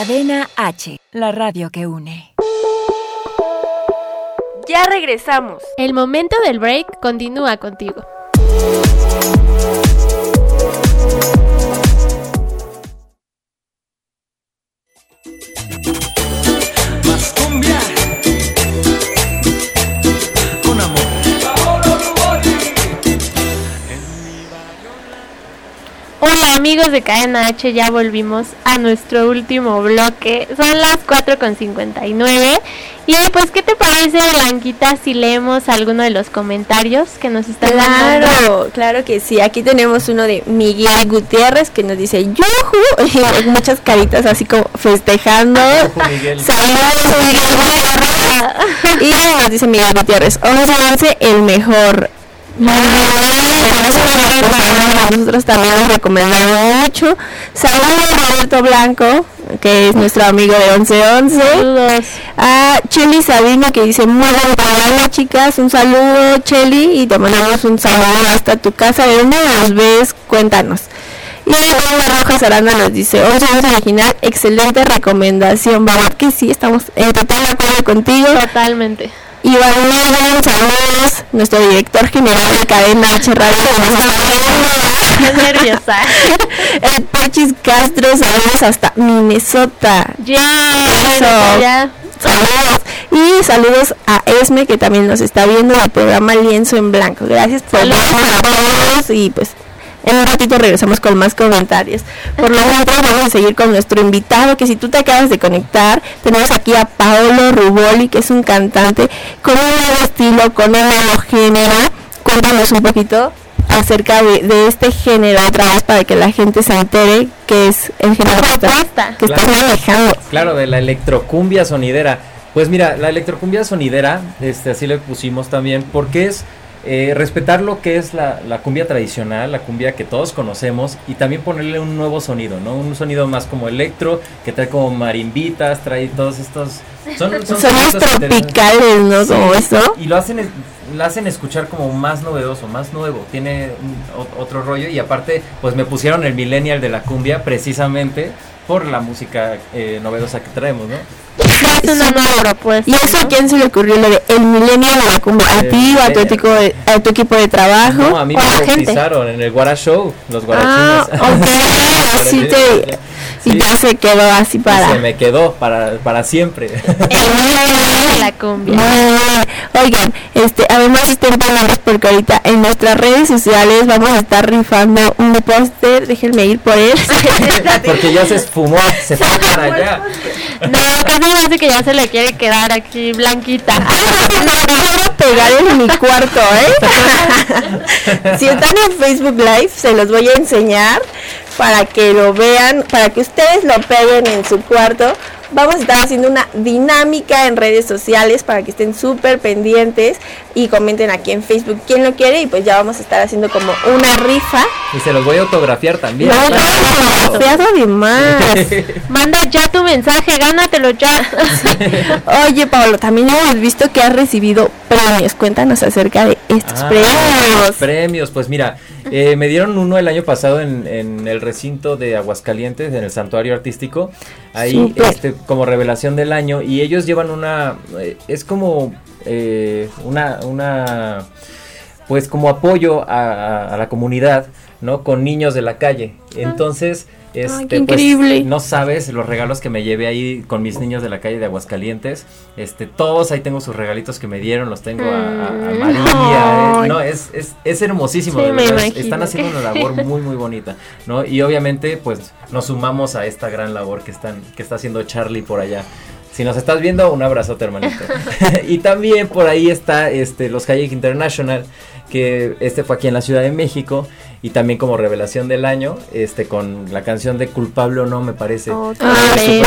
Cadena H, la radio que une. Ya regresamos. El momento del break continúa contigo. Amigos de Cadena H, ya volvimos a nuestro último bloque. Son las 4.59. Y pues, ¿qué te parece, Blanquita, si leemos alguno de los comentarios que nos están mandando? Claro, claro que sí. Aquí tenemos uno de Miguel Gutiérrez que nos dice ¡Yuhu! Y muchas caritas así como festejando. Miguel. Saludos, Miguel. Y nos dice Miguel Gutiérrez, 11 el mejor. Nosotros también nos recomendamos mucho. Saludos a Roberto Blanco, que es nuestro amigo de 1111. Saludos. A Cheli Sabino que dice muy buen programa chicas, un saludo Cheli y te mandamos un saludo hasta tu casa, ¿de dónde nos ves? Cuéntanos. Y Ana Rojas Aranda nos dice, 1111 original, excelente recomendación, ¿verdad que sí? Estamos en total acuerdo contigo. Totalmente. Iván Miguel, saludos, nuestro director general de Cadena H Radio. Nerviosa. El Pachis Castro, saludos hasta Minnesota. Ya, Eso. ya. Saludos. Y saludos a Esme que también nos está viendo en el programa Lienzo en Blanco. Gracias por vernos y pues en un ratito regresamos con más comentarios. Por lo tanto, vamos a seguir con nuestro invitado, que si tú te acabas de conectar, tenemos aquí a Paolo Ruboli, que es un cantante con un nuevo estilo, con un nuevo género. Cuéntanos un poquito acerca de, de este género otra vez para que la gente se entere que es el género que estás, que estás Claro. manejando. Claro, de la electrocumbia sonidera. Pues mira, la electrocumbia sonidera, este, así le pusimos también, porque es eh, respetar lo que es la, la cumbia tradicional, la cumbia que todos conocemos, y también ponerle un nuevo sonido, ¿no? Un sonido más como electro, que trae como marimbitas, trae todos estos... Son, son Sonidos tropicales, ¿no? Como eso. Y lo hacen, lo hacen escuchar como más novedoso, más nuevo, tiene un- otro rollo, y aparte, pues me pusieron el millennial de la cumbia precisamente por la música eh, novedosa que traemos, ¿no? Es una nueva propuesta. ¿Y eso a quién se le ocurrió lo de el milenio de la cumbia? ¿A Eh, ti o a tu, eh, equipo de, a tu equipo de trabajo? No, a mí ¿O me a la gente? bautizaron en el Guara Show, los Ah, guarachines. ok, así te... Y ya se quedó así Y para... se me quedó para, para siempre. la cumbia. Oigan, este, además estén pendientes porque ahorita en nuestras redes sociales vamos a estar rifando un póster, déjenme ir por él. Porque ya se esfumó, se fue para allá. No, casi me hace que ya se le quiere quedar aquí blanquita. No, voy a pegar en mi cuarto, ¿eh? si están en Facebook Live, se los voy a enseñar para que lo vean, para que ustedes lo peguen en su cuarto. Vamos a estar haciendo una dinámica en redes sociales para que estén súper pendientes y comenten aquí en Facebook quién lo quiere y pues ya vamos a estar haciendo como una rifa. Y se los voy a autografiar también. No, no, feas además. Manda ya tu mensaje, gánatelo ya. Oye, Pablo, también hemos visto que has recibido premios. Cuéntanos acerca de estos Ah, premios. Premios, pues mira, eh, me dieron uno el año pasado en, en el recinto de Aguascalientes, en el Santuario Artístico, ahí este, como revelación del año, y ellos llevan una, eh, es como eh, una, una, pues como apoyo a, a- a la comunidad, ¿no? Con niños de la calle. Entonces, este, pues, increíble. no sabes los regalos que me llevé ahí con mis niños de la calle de Aguascalientes. Este, todos ahí tengo sus regalitos que me dieron, los tengo a, a- a Mm. María. eh, no, es, es, es hermosísimo. Sí, de verdad, Están haciendo una labor muy, muy bonita, ¿no? Y obviamente, pues, nos sumamos a esta gran labor que están, que está haciendo Charlie por allá. Si nos estás viendo, un abrazote, hermanito. y también por ahí está este los Hayek International, que este fue aquí en la Ciudad de México y también como revelación del año, este con la canción de Culpable o no, me parece. Oh, Ah, sí,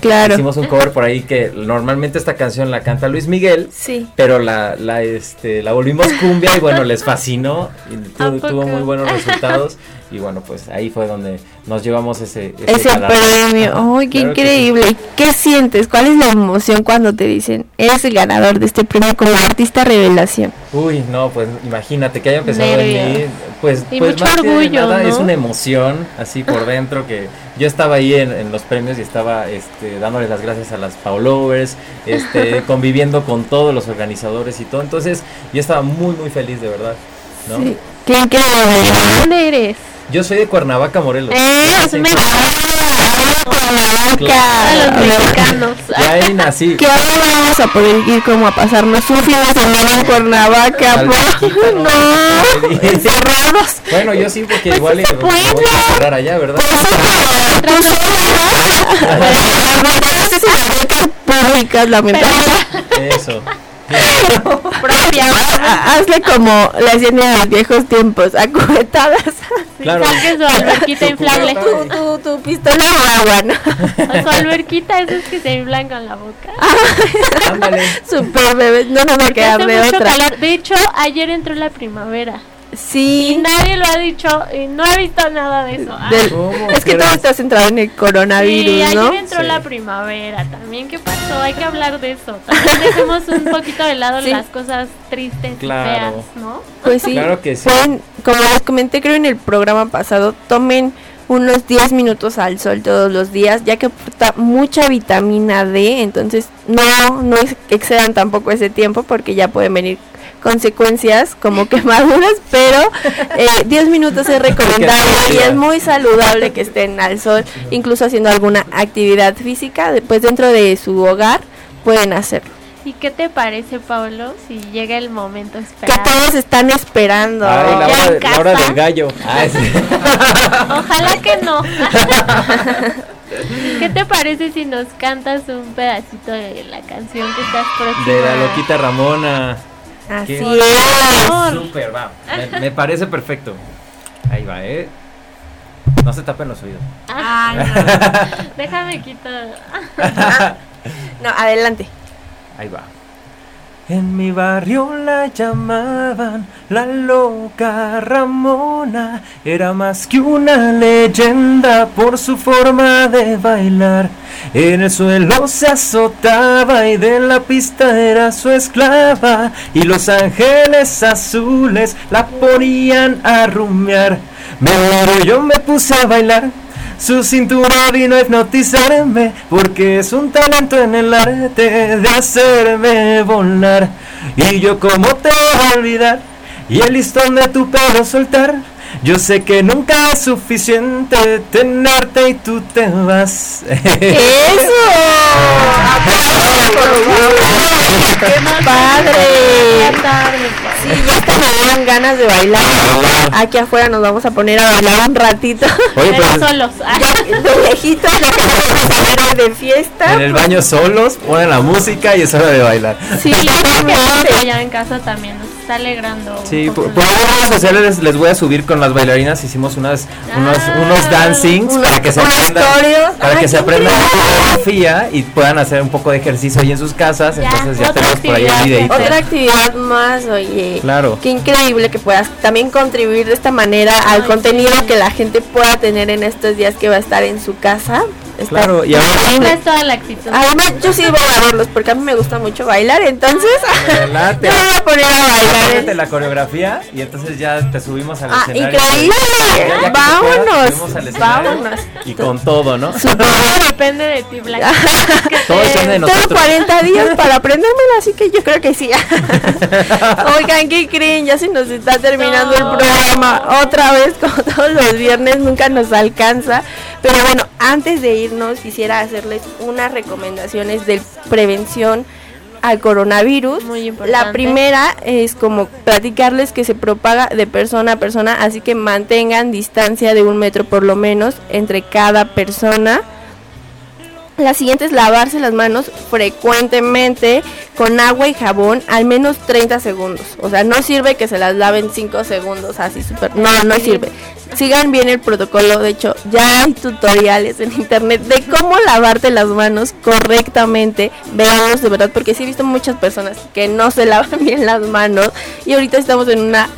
claro. Hicimos un cover por ahí que normalmente esta canción la canta Luis Miguel, Sí. pero la, la, este, la volvimos cumbia y bueno, les fascinó, y ¿A tu- tuvo muy buenos resultados. y bueno, pues ahí fue donde nos llevamos ese, ese premio, ¡ay, qué Claro que sí. increíble! ¿Qué sientes? ¿Cuál es la emoción cuando te dicen, eres el ganador de este premio como artista revelación? Uy, no, pues imagínate que haya empezado en mí, pues, Y pues mucho más que orgullo, nada ¿no? es una emoción así por dentro que yo estaba ahí en, en los premios y estaba este, dándole las gracias a las Paulovers, este, conviviendo con todos los organizadores y todo, entonces yo estaba muy muy feliz de verdad, ¿no? Sí. ¡Qué increíble! ¿De dónde eres? Yo soy de Cuernavaca, Morelos. ¡Eh! Me Claro. los mexicanos. Ya ahí nací. Que ahora vamos a poder ir como a pasarnos un fin de semana en Cuernavaca. No, encerrados. Bueno, yo sí, porque igual me voy a cerrar allá, ¿verdad? públicas, lamentablemente. Eso. Propia. Hazle como la hacían en los viejos tiempos, acuretadas. Claro. Saque su alberquita inflable. Tu, tu, tu pistola de agua, ¿no? O su alberquita, esos que se inflan con la boca. Super bebé, no nos va a Porque quedar hace de otra. calor. De hecho, ayer entró la primavera. Sí. Y nadie lo ha dicho y no he visto nada de eso. Ah. Del- es que todo está centrado en el coronavirus, Sí, ayer ¿no? entró la primavera también. ¿Qué pasó? Hay que hablar de eso. También dejemos un poquito de lado Sí. las cosas tristes Claro. y feas, ¿no? Pues sí, Claro que sí. pueden, como les comenté creo en el programa pasado, tomen unos 10 minutos al sol todos los días, ya que aporta mucha vitamina D, entonces no, no ex- excedan tampoco ese tiempo porque ya pueden venir consecuencias como quemaduras, pero eh, 10 minutos es recomendable y es muy saludable que estén al sol, incluso haciendo alguna actividad física, pues dentro de su hogar pueden hacerlo. ¿Y qué te parece, Pablo, si llega el momento Que esperado? todos están esperando. Ay, la Ya hora, de- la hora del gallo. Ay, sí. Ojalá que no. ¿Qué te parece si nos cantas un pedacito de la canción que estás próxima? De la loquita Ramona. Así Qué- es. Súper, va. Me, me parece perfecto. Ahí va, ¿eh? No se tapen los oídos. Ay, Déjame quitar. No, adelante. Ahí va. En mi barrio la llamaban la loca Ramona. Era más que una leyenda por su forma de bailar. En el suelo se azotaba y de la pista era su esclava. Y los ángeles azules la ponían a rumiar. Me yo me puse a bailar. Su cintura vino a hipnotizarme porque es un talento en el arte de hacerme volar. Y yo como te voy a olvidar y el listón de tu pelo soltar. Yo sé que nunca es suficiente tenerte y tú te vas. ¡Eso! ¡Qué padre! Sí, ya hasta me dieron ganas de bailar. Aquí afuera nos vamos a poner a bailar un ratito. Oye, Pero solos. Ya, de lejitos, lo que vamos a ver de fiesta. En el baño solos, ponen la música y es hora de bailar. Sí, yo creo que allá en casa también está alegrando. Sí, por, por ahí en redes sociales les, les voy a subir con las bailarinas. Hicimos unas, unos, unos dancings Unos- para que se aprendan, para Ay, que se aprendan la coreografía y puedan hacer un poco de ejercicio ahí en sus casas. Ya, Entonces ya otra tenemos por ahí el actividad, videito. Otra actividad más, oye. Claro. Qué increíble que puedas también contribuir de esta manera al contenido que la gente pueda tener en estos días que va a estar en su casa. Claro, y ahora- increíble. Tienes toda la actitud. Además, yo sí voy a verlos porque a mí me gusta mucho bailar, entonces me voy a poner a bailar. Apréndete la coreografía y entonces ya te subimos al Ah, escenario. increíble. Ya- ya Vámonos. puedas, al Vámonos. Y con todo, ¿no? Todo depende de ti, Blanca. Todo depende de Tengo nosotros. 40 días para aprendérmelo, así que yo creo que sí. Oigan, ¿qué creen? Ya se nos está terminando el programa otra vez, como todos los viernes, nunca nos alcanza. Pero bueno, antes de irnos, quisiera hacerles unas recomendaciones de prevención al coronavirus. Muy importante. La primera es como platicarles que se propaga de persona a persona, así que mantengan distancia de un metro por lo menos entre cada persona. La siguiente es lavarse las manos frecuentemente con agua y jabón al menos 30 segundos. O sea, no sirve que se las laven 5 segundos así súper. No, no sirve. Sigan bien el protocolo. De hecho, ya hay tutoriales en internet de cómo lavarte las manos correctamente. Veamos de verdad, porque sí he visto muchas personas que no se lavan bien las manos. Y ahorita estamos en una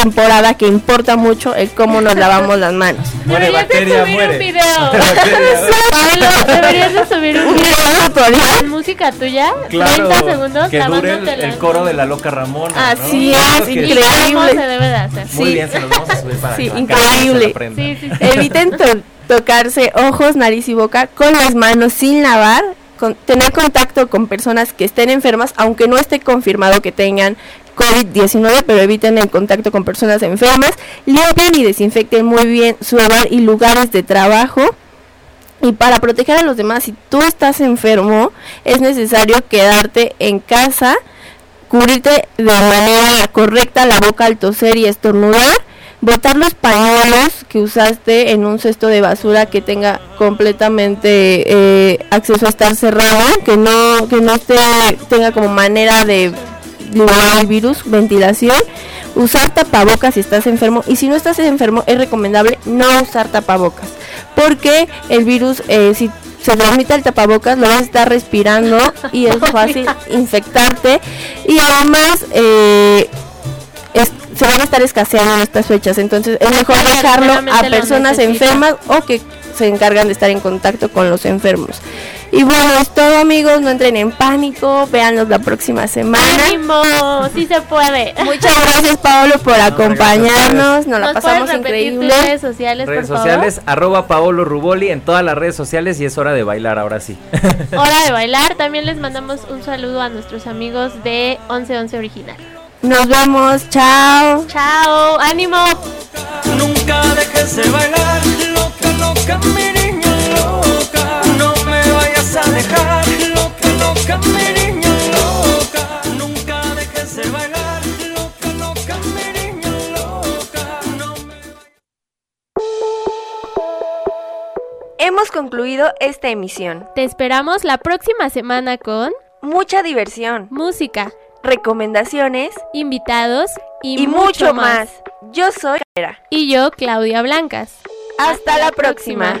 temporada que importa mucho el cómo nos lavamos las manos. Muere Deberías de bacteria, subir muere. un video. Pablo, deberías de subir un video con música tuya. Claro, 30 segundos que dure el, coro de la loca Ramona. Así ¿no? es, Creo que ¿Y increíble. cómo se debe de hacer? Muy Sí. bien, se los vamos a subir para Sí, que se increíble. Sí, sí, sí. Eviten to- tocarse ojos, nariz y boca con las manos sin lavar. Con, tener contacto con personas que estén enfermas, aunque no esté confirmado que tengan COVID-19, pero eviten el contacto con personas enfermas. Limpien y desinfecten muy bien su hogar y lugares de trabajo. Y para proteger a los demás, si tú estás enfermo, es necesario quedarte en casa, cubrirte de manera correcta la boca al toser y estornudar, botar los pañuelos que usaste en un cesto de basura que tenga completamente eh, acceso a estar cerrado, que no que no esté, tenga como manera de liberar el virus, ventilación, usar tapabocas si estás enfermo y si no estás enfermo es recomendable no usar tapabocas porque el virus eh, si se transmite el tapabocas lo vas a estar respirando y es fácil infectarte y además eh, es- se van a estar escaseando en estas fechas entonces es mejor dejarlo a personas enfermas o que se encargan de estar en contacto con los enfermos y bueno es todo amigos no entren en pánico véanos la próxima semana ¡Ánimo! Sí se puede. Muchas gracias Paolo por acompañarnos, nos la ¿Nos pasamos increíble. tus redes sociales, Redes por sociales, arroba Paolo Ruboli en todas las redes sociales y es hora de bailar ahora sí. favor? Hora de bailar. También les mandamos un saludo a nuestros amigos de 1111 Original. Nos vemos, chao. Chao, ánimo. Nunca dejes de bailar, loca, loca, mi Hemos concluido esta emisión. Te esperamos la próxima semana con Mucha diversión, música, recomendaciones invitados y, y, mucho más. Yo soy Era. Y yo, Claudia Blancas. Hasta la próxima.